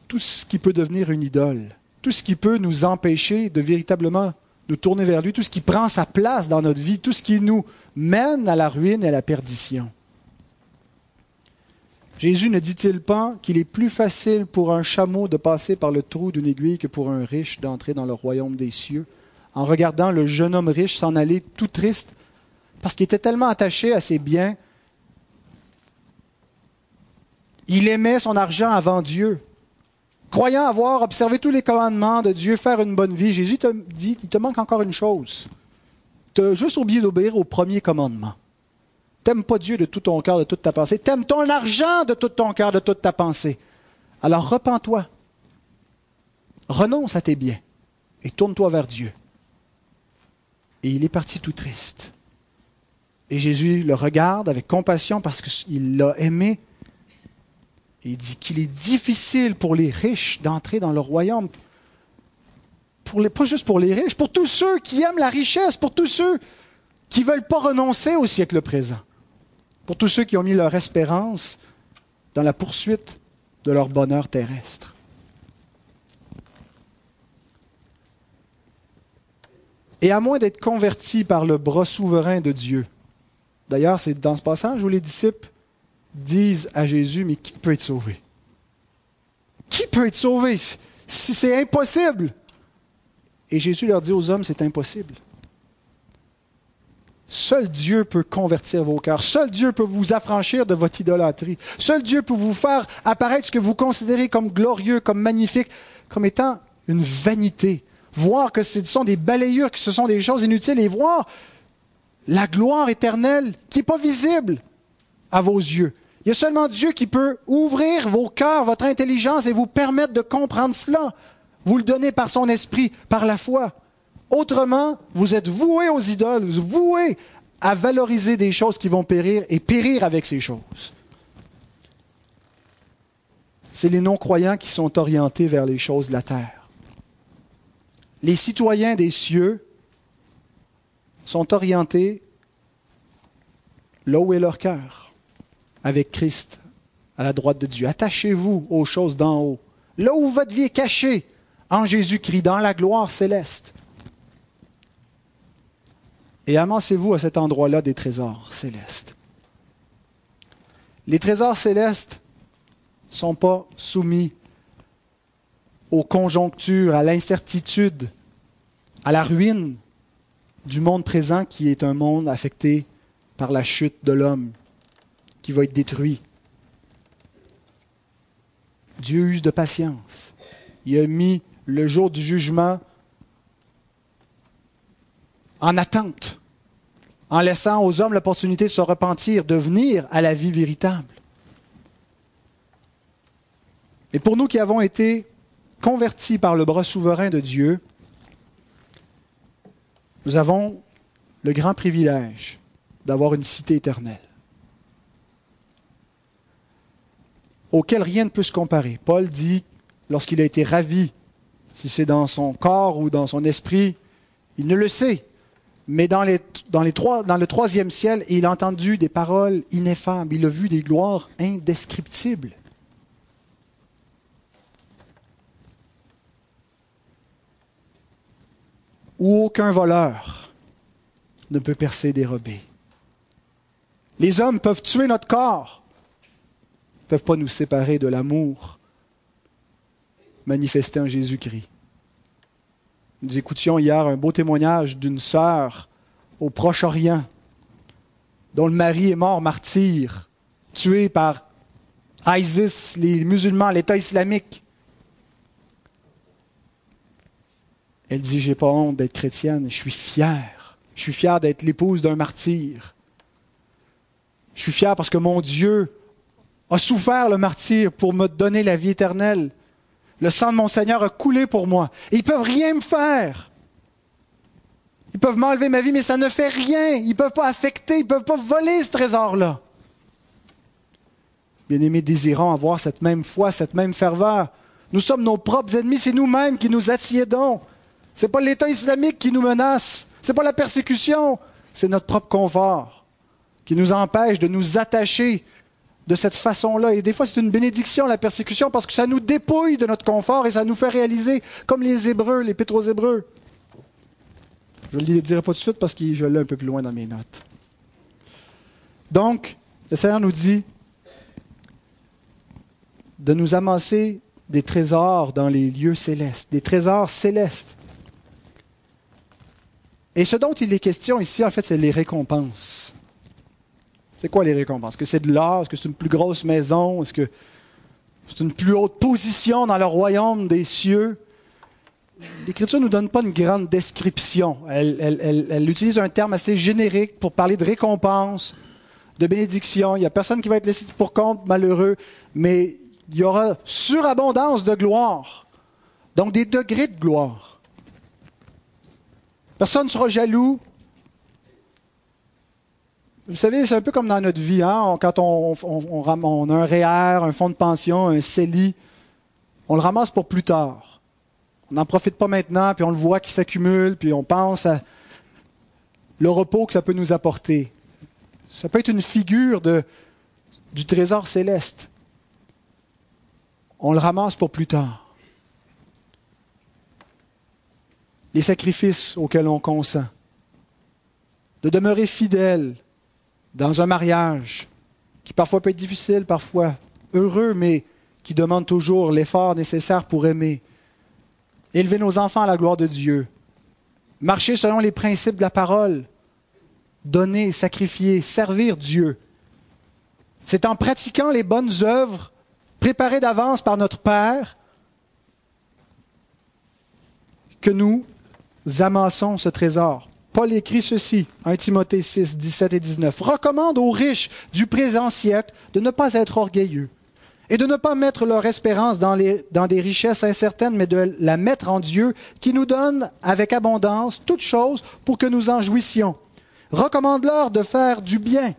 tout ce qui peut devenir une idole, tout ce qui peut nous empêcher de véritablement nous tourner vers lui, tout ce qui prend sa place dans notre vie, tout ce qui nous mène à la ruine et à la perdition. Jésus ne dit-il pas qu'il est plus facile pour un chameau de passer par le trou d'une aiguille que pour un riche d'entrer dans le royaume des cieux, en regardant le jeune homme riche s'en aller tout triste, parce qu'il était tellement attaché à ses biens Il aimait son argent avant Dieu. Croyant avoir observé tous les commandements de Dieu, faire une bonne vie, Jésus te dit, il te manque encore une chose. Tu as juste oublié d'obéir au premier commandement. T'aimes pas Dieu de tout ton cœur, de toute ta pensée. T'aimes ton argent de tout ton cœur, de toute ta pensée. Alors repens-toi. Renonce à tes biens et tourne-toi vers Dieu. Et il est parti tout triste. Et Jésus le regarde avec compassion parce qu'il l'a aimé. Et il dit qu'il est difficile pour les riches d'entrer dans le royaume. Pour les, pas juste pour les riches, pour tous ceux qui aiment la richesse, pour tous ceux qui ne veulent pas renoncer au siècle présent, pour tous ceux qui ont mis leur espérance dans la poursuite de leur bonheur terrestre. Et à moins d'être convertis par le bras souverain de Dieu, d'ailleurs c'est dans ce passage où les disciples disent à Jésus, mais qui peut être sauvé? Qui peut être sauvé? Si c'est impossible Et Jésus leur dit aux hommes, c'est impossible. Seul Dieu peut convertir vos cœurs. Seul Dieu peut vous affranchir de votre idolâtrie. Seul Dieu peut vous faire apparaître ce que vous considérez comme glorieux, comme magnifique, comme étant une vanité. Voir que ce sont des balayures, que ce sont des choses inutiles et voir la gloire éternelle qui n'est pas visible à vos yeux. Il y a seulement Dieu qui peut ouvrir vos cœurs, votre intelligence et vous permettre de comprendre cela. Vous le donnez par son esprit, par la foi. Autrement, vous êtes voués aux idoles, vous êtes voués à valoriser des choses qui vont périr et périr avec ces choses. C'est les non-croyants qui sont orientés vers les choses de la terre. Les citoyens des cieux sont orientés là où est leur cœur, avec Christ à la droite de Dieu. Attachez-vous aux choses d'en haut, là où votre vie est cachée, en Jésus-Christ, dans la gloire céleste. Et amassez-vous à cet endroit-là des trésors célestes. Les trésors célestes ne sont pas soumis aux conjonctures, à l'incertitude, à la ruine du monde présent qui est un monde affecté par la chute de l'homme, qui va être détruit. Dieu use de patience. Il a mis le jour du jugement en attente, en laissant aux hommes l'opportunité de se repentir, de venir à la vie véritable. Et pour nous qui avons été convertis par le bras souverain de Dieu, nous avons le grand privilège d'avoir une cité éternelle, auquel rien ne peut se comparer. Paul dit, lorsqu'il a été ravi, si c'est dans son corps ou dans son esprit, il ne le sait, mais dans, le troisième ciel, il a entendu des paroles ineffables, il a vu des gloires indescriptibles. Où aucun voleur ne peut percer dérobé. Les hommes peuvent tuer notre corps, ne peuvent pas nous séparer de l'amour manifesté en Jésus-Christ. Nous écoutions hier un beau témoignage d'une sœur au Proche-Orient dont le mari est mort martyr, tué par ISIS, les musulmans, l'État islamique. Elle dit, j'ai pas honte d'être chrétienne, je suis fière. Je suis fière d'être l'épouse d'un martyr. Je suis fière parce que mon Dieu a souffert le martyr pour me donner la vie éternelle. Le sang de mon Seigneur a coulé pour moi. ils ne peuvent rien me faire. Ils peuvent m'enlever ma vie, mais ça ne fait rien. Ils ne peuvent pas affecter, ils ne peuvent pas voler ce trésor-là. Bien-aimés, désirons avoir cette même foi, cette même ferveur. Nous sommes nos propres ennemis, c'est nous-mêmes qui nous attiédons. Ce n'est pas l'État islamique qui nous menace, ce n'est pas la persécution, c'est notre propre confort qui nous empêche de nous attacher de cette façon-là. Et des fois, c'est une bénédiction, la persécution, parce que ça nous dépouille de notre confort et ça nous fait réaliser, comme les Hébreux, les aux Hébreux. Je ne le dirai pas tout de suite parce que je l'ai un peu plus loin dans mes notes. Donc, le Seigneur nous dit de nous amasser des trésors dans les lieux célestes, des trésors célestes. Et ce dont il est question ici, en fait, c'est les récompenses C'est quoi les récompenses? Est-ce que c'est de l'or? Est-ce que c'est une plus grosse maison? Est-ce que c'est une plus haute position dans le royaume des cieux? L'Écriture ne nous donne pas une grande description. Elle, utilise un terme assez générique pour parler de récompense, de bénédiction. Il n'y a personne qui va être laissé pour compte, malheureux, mais il y aura surabondance de gloire. Donc des degrés de gloire. Personne ne sera jaloux. Vous savez, c'est un peu comme dans notre vie. Hein? Quand on, a un REER, un fonds de pension, un CELI, on le ramasse pour plus tard. On n'en profite pas maintenant, puis on le voit qui s'accumule, puis on pense à le repos que ça peut nous apporter. Ça peut être une figure de, du trésor céleste. On le ramasse pour plus tard. Les sacrifices auxquels on consent. De demeurer fidèle dans un mariage qui parfois peut être difficile, parfois heureux, mais qui demande toujours l'effort nécessaire pour aimer. Élever nos enfants à la gloire de Dieu. Marcher selon les principes de la parole. Donner, sacrifier, servir Dieu. C'est en pratiquant les bonnes œuvres préparées d'avance par notre Père que nous amassons ce trésor. Paul écrit ceci, 1 Timothée 6, 17 et 19. Recommande aux riches du présent siècle de ne pas être orgueilleux et de ne pas mettre leur espérance dans, des richesses incertaines, mais de la mettre en Dieu qui nous donne avec abondance toutes choses pour que nous en jouissions. Recommande-leur de faire du bien,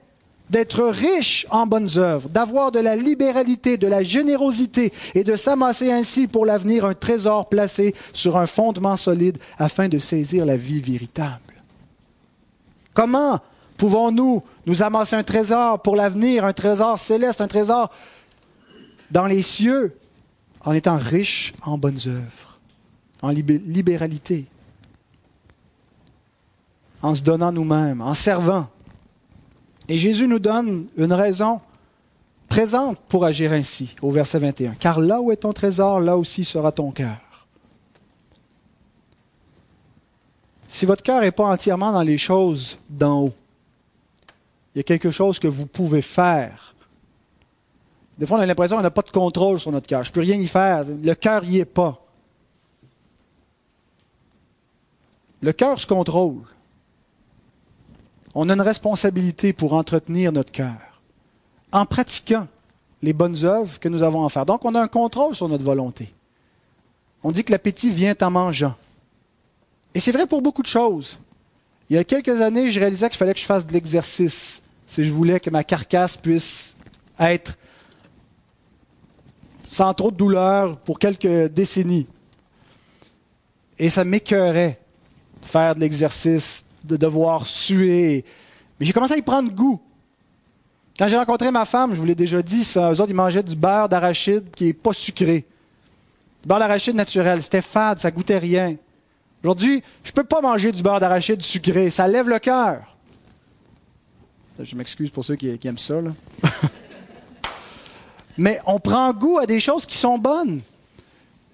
d'être riches en bonnes œuvres, d'avoir de la libéralité, de la générosité et de s'amasser ainsi pour l'avenir un trésor placé sur un fondement solide afin de saisir la vie véritable. Comment pouvons-nous nous amasser un trésor pour l'avenir, un trésor céleste, un trésor dans les cieux, en étant riches en bonnes œuvres, en libéralité, en se donnant nous-mêmes, en servant? Et Jésus nous donne une raison présente pour agir ainsi, au verset 21. Car là où est ton trésor, là aussi sera ton cœur. Si votre cœur n'est pas entièrement dans les choses d'en haut, il y a quelque chose que vous pouvez faire. Des fois, on a l'impression qu'on n'a pas de contrôle sur notre cœur. Je ne peux rien y faire. Le cœur n'y est pas. Le cœur se contrôle. On a une responsabilité pour entretenir notre cœur en pratiquant les bonnes œuvres que nous avons à faire. Donc, on a un contrôle sur notre volonté. On dit que l'appétit vient en mangeant. Et c'est vrai pour beaucoup de choses. Il y a quelques années, je réalisais qu'il fallait que je fasse de l'exercice si je voulais que ma carcasse puisse être sans trop de douleur pour quelques décennies. Et ça m'écœurait de faire de l'exercice, de devoir suer. Mais j'ai commencé à y prendre goût. Quand j'ai rencontré ma femme, je vous l'ai déjà dit, ça, eux autres, ils mangeaient du beurre d'arachide qui n'est pas sucré. Du beurre d'arachide naturel. C'était fade, ça goûtait rien. Aujourd'hui, je ne peux pas manger du beurre d'arachide sucré. Ça lève le cœur. Je m'excuse pour ceux qui, aiment ça. Mais on prend goût à des choses qui sont bonnes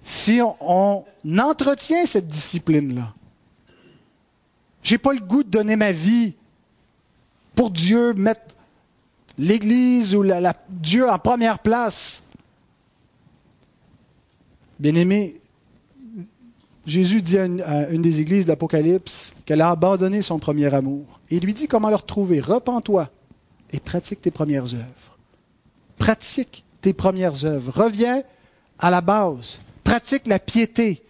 si on, entretient cette discipline-là. J'ai pas le goût de donner ma vie pour Dieu, mettre l'Église ou Dieu en première place. Bien aimé, Jésus dit à une, des églises d'Apocalypse qu'elle a abandonné son premier amour. Et il lui dit comment le retrouver. Repends-toi et pratique tes premières œuvres. Pratique tes premières œuvres. Reviens à la base. Pratique la piété.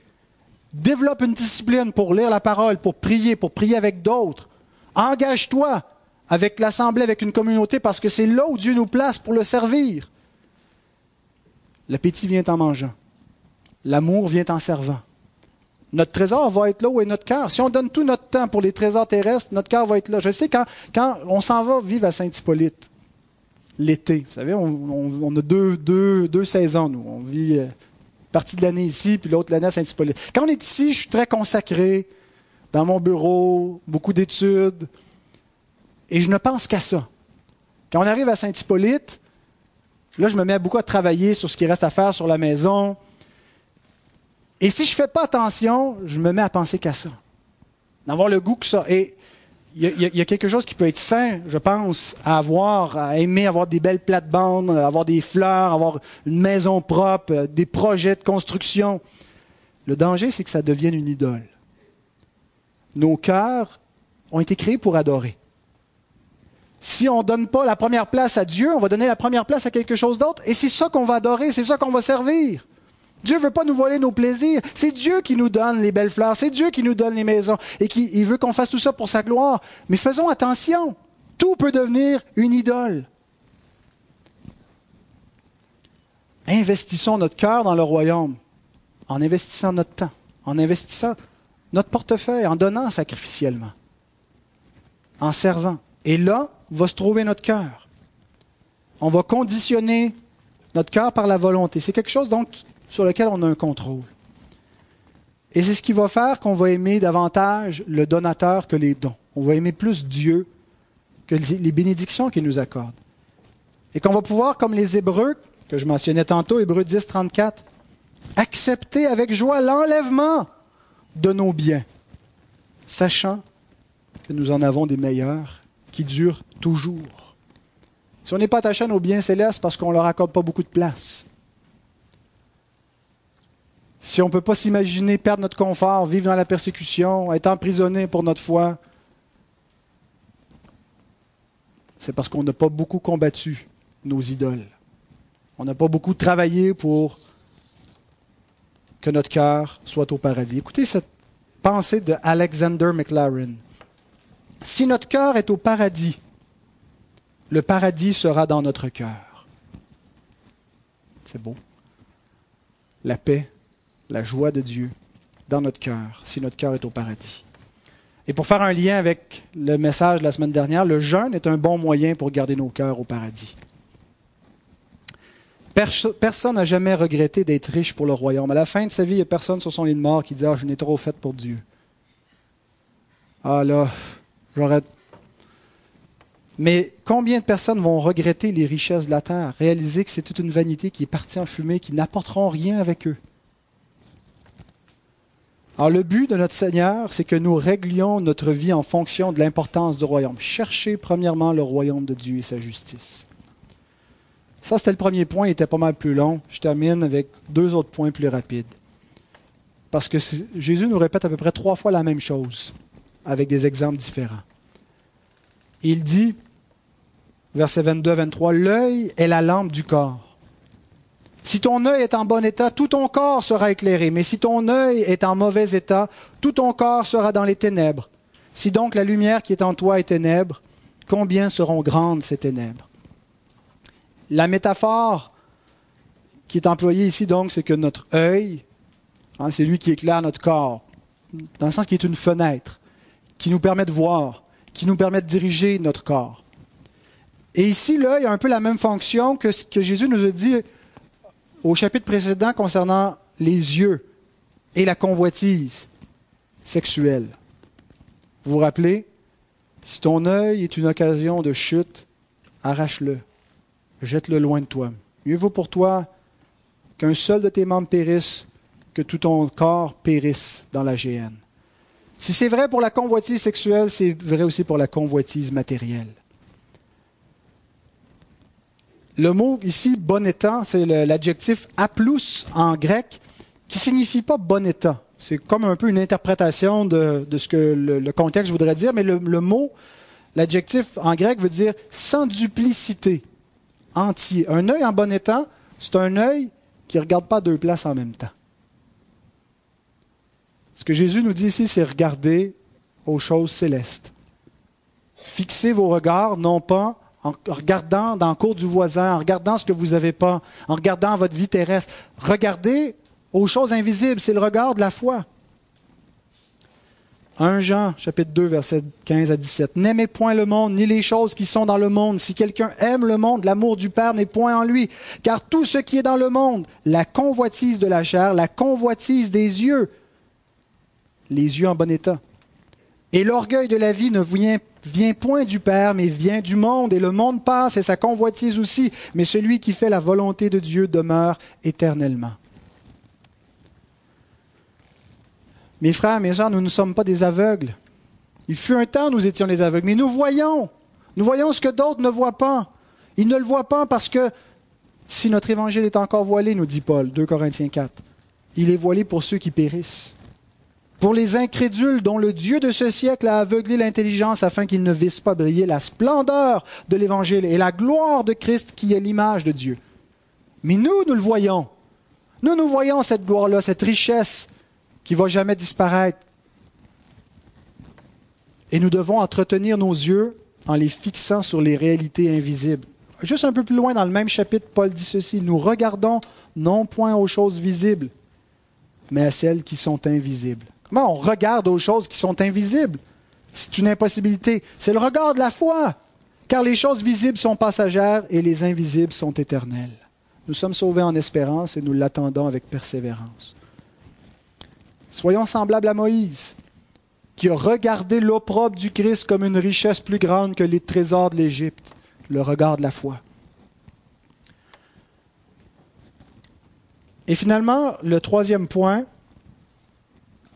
Développe une discipline pour lire la parole, pour prier, pour prier avec d'autres. Engage-toi avec l'assemblée, avec une communauté, parce que c'est là où Dieu nous place pour le servir. L'appétit vient en mangeant. L'amour vient en servant. Notre trésor va être là où est notre cœur. Si on donne tout notre temps pour les trésors terrestres, notre cœur va être là. Je sais, quand, quand on s'en va vivre à Saint-Hippolyte, l'été, vous savez, on, a deux, deux, deux, saisons, nous. On vit euh, partie de l'année ici, puis l'autre l'année à Saint-Hippolyte. Quand on est ici, je suis très consacré, dans mon bureau, beaucoup d'études, et je ne pense qu'à ça. Quand on arrive à Saint-Hippolyte, là, je me mets beaucoup à travailler sur ce qui reste à faire sur la maison, et si je ne fais pas attention, je me mets à penser qu'à ça. D'avoir le goût que ça. Et il y, a, quelque chose qui peut être sain, je pense, à avoir, à aimer avoir des belles plates-bandes, avoir des fleurs, avoir une maison propre, des projets de construction. Le danger, c'est que ça devienne une idole. Nos cœurs ont été créés pour adorer. Si on ne donne pas la première place à Dieu, on va donner la première place à quelque chose d'autre. Et c'est ça qu'on va adorer, c'est ça qu'on va servir. Dieu ne veut pas nous voler nos plaisirs. C'est Dieu qui nous donne les belles fleurs. C'est Dieu qui nous donne les maisons. Et qui il veut qu'on fasse tout ça pour sa gloire. Mais faisons attention. Tout peut devenir une idole. Investissons notre cœur dans le royaume en investissant notre temps, en investissant notre portefeuille, en donnant sacrificiellement, en servant. Et là va se trouver notre cœur. On va conditionner notre cœur par la volonté. C'est quelque chose donc sur lequel on a un contrôle. Et c'est ce qui va faire qu'on va aimer davantage le donateur que les dons. On va aimer plus Dieu que les bénédictions qu'il nous accorde. Et qu'on va pouvoir, comme les Hébreux, que je mentionnais tantôt, Hébreux 10, 34, accepter avec joie l'enlèvement de nos biens, sachant que nous en avons des meilleurs qui durent toujours. Si on n'est pas attaché à nos biens célestes parce qu'on ne leur accorde pas beaucoup de place, si on ne peut pas s'imaginer perdre notre confort, vivre dans la persécution, être emprisonné pour notre foi, c'est parce qu'on n'a pas beaucoup combattu nos idoles. On n'a pas beaucoup travaillé pour que notre cœur soit au paradis. Écoutez cette pensée de Alexander McLaren. Si notre cœur est au paradis, le paradis sera dans notre cœur. C'est beau. La paix, la joie de Dieu dans notre cœur, si notre cœur est au paradis. Et pour faire un lien avec le message de la semaine dernière, le jeûne est un bon moyen pour garder nos cœurs au paradis. Personne n'a jamais regretté d'être riche pour le royaume. À la fin de sa vie, il n'y a personne sur son lit de mort qui dit Ah, je n'ai trop fait pour Dieu. Ah là, j'aurais. Mais combien de personnes vont regretter les richesses de la terre, réaliser que c'est toute une vanité qui est partie en fumée, qui n'apporteront rien avec eux? Alors le but de notre Seigneur, c'est que nous réglions notre vie en fonction de l'importance du royaume. Cherchez premièrement le royaume de Dieu et sa justice. Ça, c'était le premier point, il était pas mal plus long. Je termine avec deux autres points plus rapides. Parce que Jésus nous répète à peu près trois fois la même chose, avec des exemples différents. Il dit, verset 22 23, L'œil est la lampe du corps. Si ton œil est en bon état, tout ton corps sera éclairé. Mais si ton œil est en mauvais état, tout ton corps sera dans les ténèbres. Si donc la lumière qui est en toi est ténèbre, combien seront grandes ces ténèbres? La métaphore qui est employée ici, donc, c'est que notre œil, hein, c'est lui qui éclaire notre corps, dans le sens qu'il est une fenêtre, qui nous permet de voir, qui nous permet de diriger notre corps. Et ici, l'œil a un peu la même fonction que ce que Jésus nous a dit au chapitre précédent concernant les yeux et la convoitise sexuelle. Vous vous rappelez, si ton œil est une occasion de chute, arrache-le, jette-le loin de toi. Mieux vaut pour toi qu'un seul de tes membres périsse que tout ton corps périsse dans la géhenne. Si c'est vrai pour la convoitise sexuelle, c'est vrai aussi pour la convoitise matérielle. Le mot ici, bon état, c'est l'adjectif aplus en grec, qui signifie pas bon état. C'est comme un peu une interprétation de, ce que le, contexte voudrait dire, mais le, mot, l'adjectif en grec veut dire sans duplicité, entier. Un œil en bon état, c'est un œil qui ne regarde pas deux places en même temps. Ce que Jésus nous dit ici, c'est regarder aux choses célestes. Fixez vos regards non pas en regardant dans le cours du voisin, en regardant ce que vous n'avez pas, en regardant votre vie terrestre. Regardez aux choses invisibles, c'est le regard de la foi. 1 Jean, chapitre 2, versets 15 à 17. N'aimez point le monde, ni les choses qui sont dans le monde. Si quelqu'un aime le monde, l'amour du Père n'est point en lui. Car tout ce qui est dans le monde, la convoitise de la chair, la convoitise des yeux, les yeux en bon état, et l'orgueil de la vie ne vient, point du Père, mais vient du monde. Et le monde passe et sa convoitise aussi. Mais celui qui fait la volonté de Dieu demeure éternellement. Mes frères, mes sœurs, nous ne sommes pas des aveugles. Il fut un temps, nous étions les aveugles, mais nous voyons. Nous voyons ce que d'autres ne voient pas. Ils ne le voient pas parce que si notre évangile est encore voilé, nous dit Paul, 2 Corinthiens 4, il est voilé pour ceux qui périssent. Pour les incrédules dont le Dieu de ce siècle a aveuglé l'intelligence afin qu'ils ne vissent pas briller la splendeur de l'évangile et la gloire de Christ qui est l'image de Dieu. Mais nous, nous le voyons. Nous, nous voyons cette gloire-là, cette richesse qui ne va jamais disparaître. Et nous devons entretenir nos yeux en les fixant sur les réalités invisibles. Juste un peu plus loin dans le même chapitre, Paul dit ceci, nous regardons non point aux choses visibles, mais à celles qui sont invisibles. Comment on regarde aux choses qui sont invisibles C'est une impossibilité. C'est le regard de la foi, car les choses visibles sont passagères et les invisibles sont éternelles. Nous sommes sauvés en espérance et nous l'attendons avec persévérance. Soyons semblables à Moïse, qui a regardé l'opprobre du Christ comme une richesse plus grande que les trésors de l'Égypte, le regard de la foi. Et finalement, le troisième point,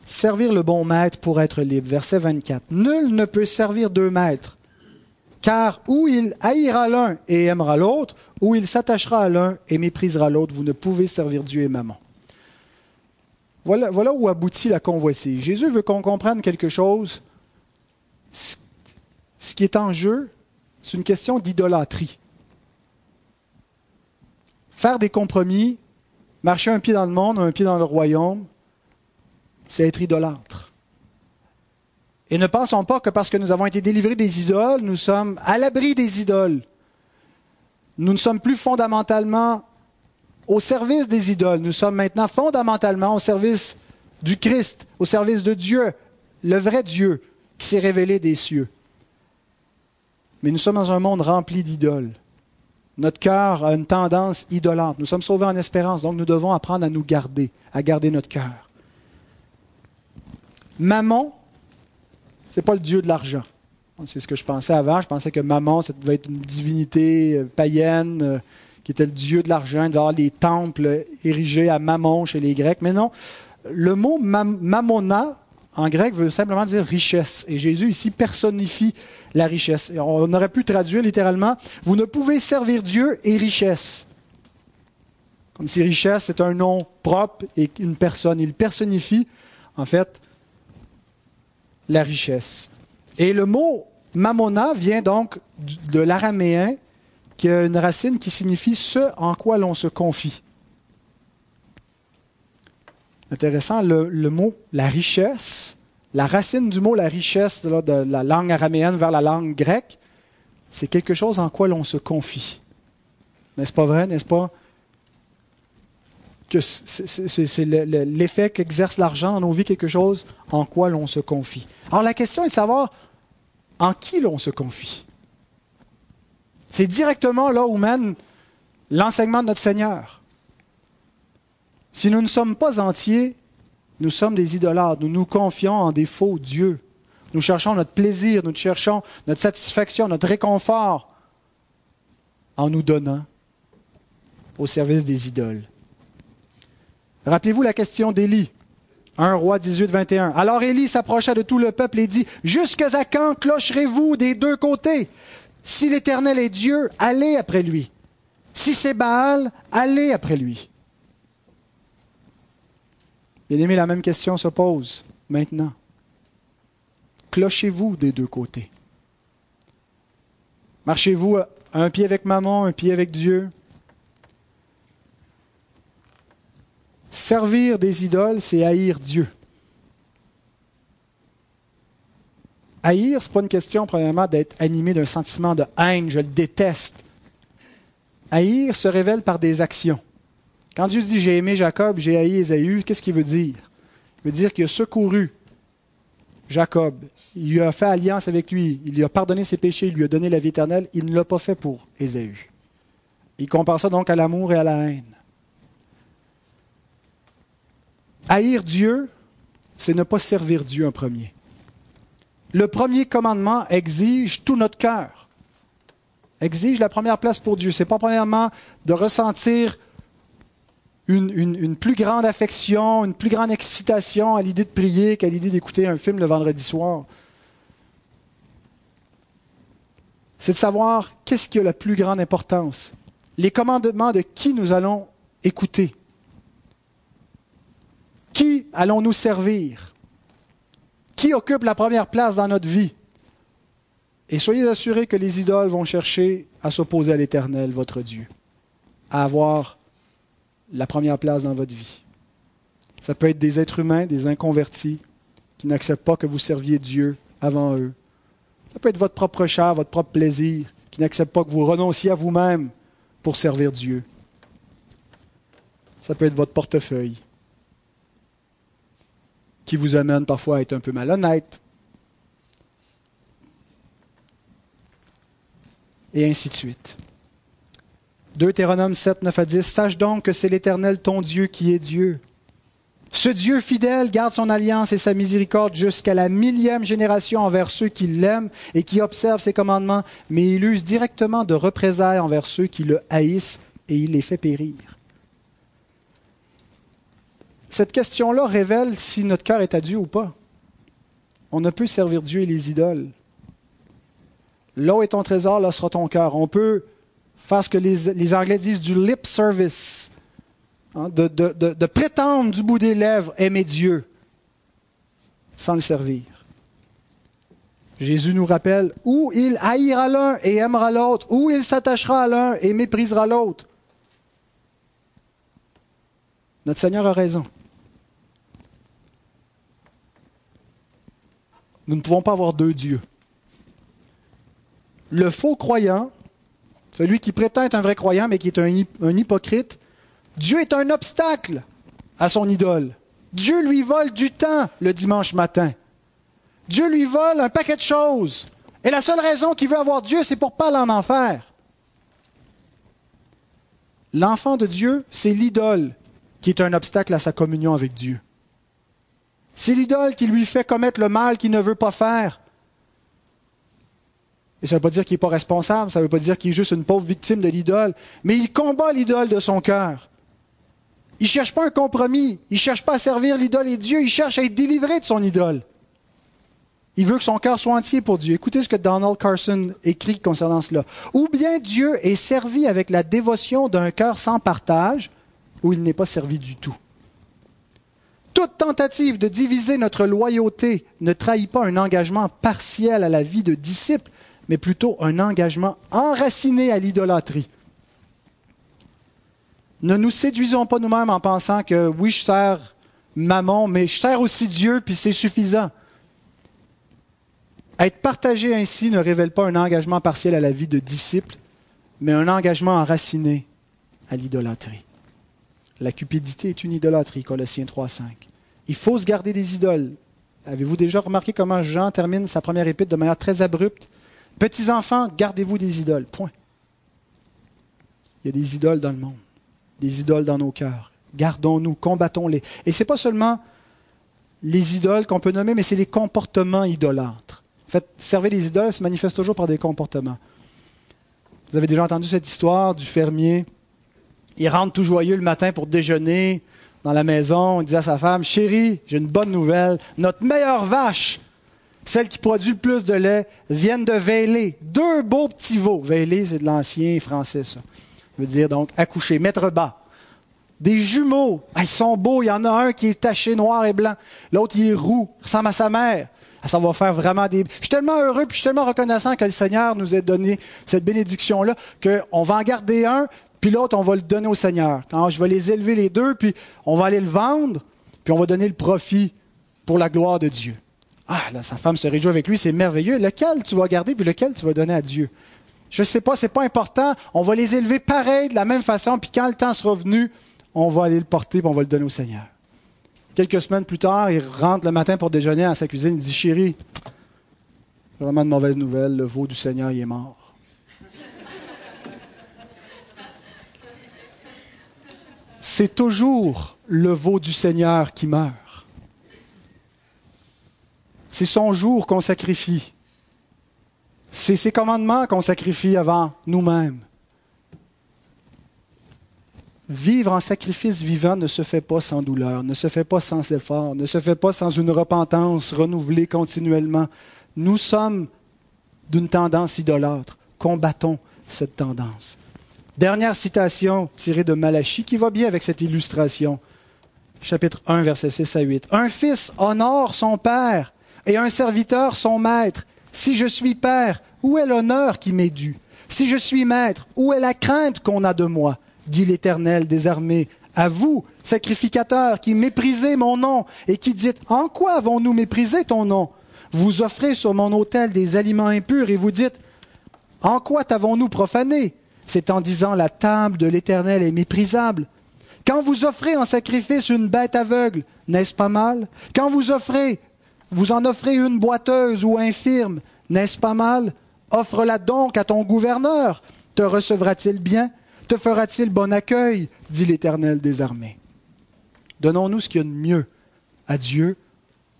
servir le bon maître pour être libre. Verset 24. Nul ne peut servir deux maîtres, car ou il haïra l'un et aimera l'autre, ou il s'attachera à l'un et méprisera l'autre. Vous ne pouvez servir Dieu et maman. Voilà, où aboutit la convoitise. Jésus veut qu'on comprenne quelque chose. Ce qui est en jeu, c'est une question d'idolâtrie. Faire des compromis, marcher un pied dans le monde, un pied dans le royaume, c'est être idolâtre. Et ne pensons pas que parce que nous avons été délivrés des idoles, nous sommes à l'abri des idoles. Nous ne sommes plus fondamentalement au service des idoles. Nous sommes maintenant fondamentalement au service du Christ, au service de Dieu, le vrai Dieu qui s'est révélé des cieux. Mais nous sommes dans un monde rempli d'idoles. Notre cœur a une tendance idolâtre. Nous sommes sauvés en espérance, donc nous devons apprendre à nous garder, à garder notre cœur. Mammon, c'est pas le dieu de l'argent. C'est ce que je pensais avant. Je pensais que Mammon, ça devait être une divinité euh, païenne euh, qui était le dieu de l'argent. Il devait avoir des temples érigés à Mammon chez les Grecs. Mais non, le mot mammona en grec veut simplement dire richesse. Et Jésus ici personnifie la richesse. on aurait pu traduire littéralement Vous ne pouvez servir Dieu et richesse. Comme si richesse est un nom propre et une personne. Il personnifie, en fait, la richesse. Et le mot mamona vient donc de l'araméen, qui a une racine qui signifie ce en quoi l'on se confie. Intéressant, le, mot la richesse, la racine du mot la richesse de la langue araméenne vers la langue grecque, c'est quelque chose en quoi l'on se confie. N'est-ce pas vrai, n'est-ce pas? Que c'est l'effet qu'exerce l'argent dans nos vies, quelque chose en quoi l'on se confie. Alors la question est de savoir en qui l'on se confie. C'est directement là où mène l'enseignement de notre Seigneur. Si nous ne sommes pas entiers, nous sommes des idolâtres. Nous nous confions en des faux dieux. Nous cherchons notre plaisir, nous cherchons notre satisfaction, notre réconfort en nous donnant au service des idoles. Rappelez-vous la question d'Élie. 1 roi 18, 21. Alors Élie s'approcha de tout le peuple et dit, Jusqu'à quand clocherez-vous des deux côtés? Si l'Éternel est Dieu, allez après lui. Si c'est Baal, allez après lui. Bien aimé, la même question se pose maintenant. Clochez-vous des deux côtés? Marchez-vous un pied avec maman, un pied avec Dieu, Servir des idoles, c'est haïr Dieu. Haïr, ce n'est pas une question, premièrement, d'être animé d'un sentiment de haine, je le déteste. Haïr se révèle par des actions. Quand Dieu dit j'ai aimé Jacob, j'ai haï Ésaü, qu'est-ce qu'il veut dire? Il veut dire qu'il a secouru Jacob, il lui a fait alliance avec lui, il lui a pardonné ses péchés, il lui a donné la vie éternelle, il ne l'a pas fait pour Ésaü. Il compare ça donc à l'amour et à la haine. Haïr Dieu, c'est ne pas servir Dieu en premier. Le premier commandement exige tout notre cœur, exige la première place pour Dieu. Ce n'est pas premièrement de ressentir une, une, plus grande affection, une plus grande excitation à l'idée de prier qu'à l'idée d'écouter un film le vendredi soir. c'est de savoir qu'est-ce qui a la plus grande importance. Les commandements de qui nous allons écouter. Qui allons-nous servir? Qui occupe la première place dans notre vie? Et soyez assurés que les idoles vont chercher à s'opposer à l'Éternel, votre Dieu, à avoir la première place dans votre vie. Ça peut être des êtres humains, des inconvertis, qui n'acceptent pas que vous serviez Dieu avant eux. Ça peut être votre propre chair, votre propre plaisir, qui n'accepte pas que vous renonciez à vous-même pour servir Dieu. Ça peut être votre portefeuille, qui vous amène parfois à être un peu malhonnête. Et ainsi de suite. Deutéronome 7, 9 à 10. Sache donc que c'est l'Éternel ton Dieu qui est Dieu. Ce Dieu fidèle garde son alliance et sa miséricorde jusqu'à la millième génération envers ceux qui l'aiment et qui observent ses commandements, mais il use directement de représailles envers ceux qui le haïssent et il les fait périr. Cette question-là révèle si notre cœur est à Dieu ou pas. On ne peut servir Dieu et les idoles. Là où est ton trésor, là sera ton cœur. On peut faire ce que les, Anglais disent du lip service Hein, de, prétendre du bout des lèvres aimer Dieu sans le servir. Jésus nous rappelle où il haïra l'un et aimera l'autre, où il s'attachera à l'un et méprisera l'autre. Notre Seigneur a raison. Nous ne pouvons pas avoir deux dieux. Le faux croyant, celui qui prétend être un vrai croyant mais qui est un hypocrite, Dieu est un obstacle à son idole. Dieu lui vole du temps le dimanche matin. Dieu lui vole un paquet de choses. Et la seule raison qu'il veut avoir Dieu, c'est pour pas en enfer. L'enfant de Dieu, c'est l'idole qui est un obstacle à sa communion avec Dieu. C'est l'idole qui lui fait commettre le mal qu'il ne veut pas faire. Et ça ne veut pas dire qu'il n'est pas responsable, ça ne veut pas dire qu'il est juste une pauvre victime de l'idole, mais il combat l'idole de son cœur. Il ne cherche pas un compromis. Il ne cherche pas à servir l'idole et Dieu. Il cherche à être délivré de son idole. Il veut que son cœur soit entier pour Dieu. Écoutez ce que Donald Carson écrit concernant cela. Ou bien Dieu est servi avec la dévotion d'un cœur sans partage, ou il n'est pas servi du tout. Toute tentative de diviser notre loyauté ne trahit pas un engagement partiel à la vie de disciple, mais plutôt un engagement enraciné à l'idolâtrie. Ne nous séduisons pas nous-mêmes en pensant que oui, je sers maman, mais je sers aussi Dieu, puis c'est suffisant. Être partagé ainsi ne révèle pas un engagement partiel à la vie de disciple, mais un engagement enraciné à l'idolâtrie. La cupidité est une idolâtrie, Colossiens 3.5. Il faut se garder des idoles. Avez-vous déjà remarqué comment Jean termine sa première épître de manière très abrupte? Petits enfants, gardez-vous des idoles. Point. Il y a des idoles dans le monde des idoles dans nos cœurs. Gardons-nous, combattons-les. Et ce n'est pas seulement les idoles qu'on peut nommer, mais c'est les comportements idolâtres. En fait, servir les idoles se manifeste toujours par des comportements. Vous avez déjà entendu cette histoire du fermier. Il rentre tout joyeux le matin pour déjeuner dans la maison. Il dit à sa femme, chérie, j'ai une bonne nouvelle. Notre meilleure vache, celle qui produit le plus de lait, vient de véler. Deux beaux petits veaux. Véler, c'est de l'ancien français, ça veut dire donc accoucher, mettre bas. Des jumeaux, ah, ils sont beaux, il y en a un qui est taché noir et blanc, l'autre il est roux, ressemble à sa mère. Ah, ça va faire vraiment des... Je suis tellement heureux, puis je suis tellement reconnaissant que le Seigneur nous ait donné cette bénédiction-là, qu'on va en garder un, puis l'autre, on va le donner au Seigneur. Quand je vais les élever les deux, puis on va aller le vendre, puis on va donner le profit pour la gloire de Dieu. Ah, là, sa femme se réjouit avec lui, c'est merveilleux. Lequel tu vas garder, puis lequel tu vas donner à Dieu? Je ne sais pas, c'est pas important. On va les élever pareil, de la même façon, puis quand le temps sera venu, on va aller le porter, puis on va le donner au Seigneur. Quelques semaines plus tard, il rentre le matin pour déjeuner à sa cuisine. Il dit Chérie, vraiment de mauvaise nouvelle, le veau du Seigneur, il est mort. C'est toujours le veau du Seigneur qui meurt. C'est son jour qu'on sacrifie. C'est ces commandements qu'on sacrifie avant nous-mêmes. Vivre en sacrifice vivant ne se fait pas sans douleur, ne se fait pas sans effort, ne se fait pas sans une repentance renouvelée continuellement. Nous sommes d'une tendance idolâtre. combattons cette tendance. Dernière citation tirée de Malachie qui va bien avec cette illustration. Chapitre 1, versets 6 à 8. Un fils honore son père et un serviteur son maître. Si je suis père, où est l'honneur qui m'est dû? Si je suis maître, où est la crainte qu'on a de moi? Dit l'Éternel des armées. À vous, sacrificateurs, qui méprisez mon nom et qui dites En quoi avons-nous méprisé ton nom? Vous offrez sur mon autel des aliments impurs et vous dites En quoi t'avons-nous profané? C'est en disant La table de l'Éternel est méprisable. Quand vous offrez en sacrifice une bête aveugle, n'est-ce pas mal? Quand vous offrez, vous en offrez une boiteuse ou infirme, n'est-ce pas mal? Offre-la donc à ton gouverneur. Te recevra-t-il bien? Te fera-t-il bon accueil? dit l'Éternel des armées. Donnons-nous ce qu'il y a de mieux à Dieu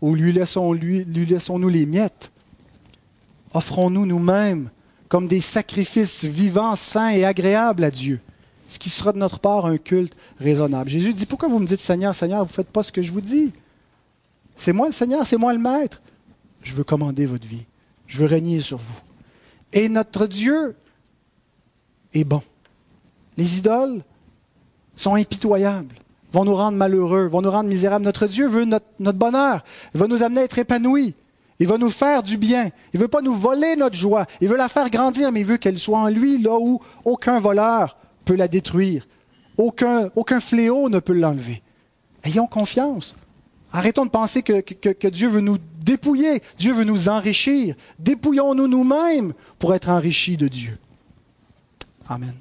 ou lui laissons-nous les miettes Offrons-nous nous-mêmes comme des sacrifices vivants, sains et agréables à Dieu, ce qui sera de notre part un culte raisonnable. Jésus dit, pourquoi vous me dites Seigneur, Seigneur, vous ne faites pas ce que je vous dis? C'est moi le Seigneur, c'est moi le Maître. Je veux commander votre vie, je veux régner sur vous. Et notre Dieu est bon. Les idoles sont impitoyables, vont nous rendre malheureux, vont nous rendre misérables. Notre Dieu veut notre, bonheur, va nous amener à être épanouis, il va nous faire du bien, il ne veut pas nous voler notre joie, il veut la faire grandir, mais il veut qu'elle soit en lui là où aucun voleur peut la détruire, aucun, fléau ne peut l'enlever. Ayons confiance. Arrêtons de penser que, Dieu veut nous dépouiller, Dieu veut nous enrichir. Dépouillons-nous nous-mêmes pour être enrichis de Dieu. Amen.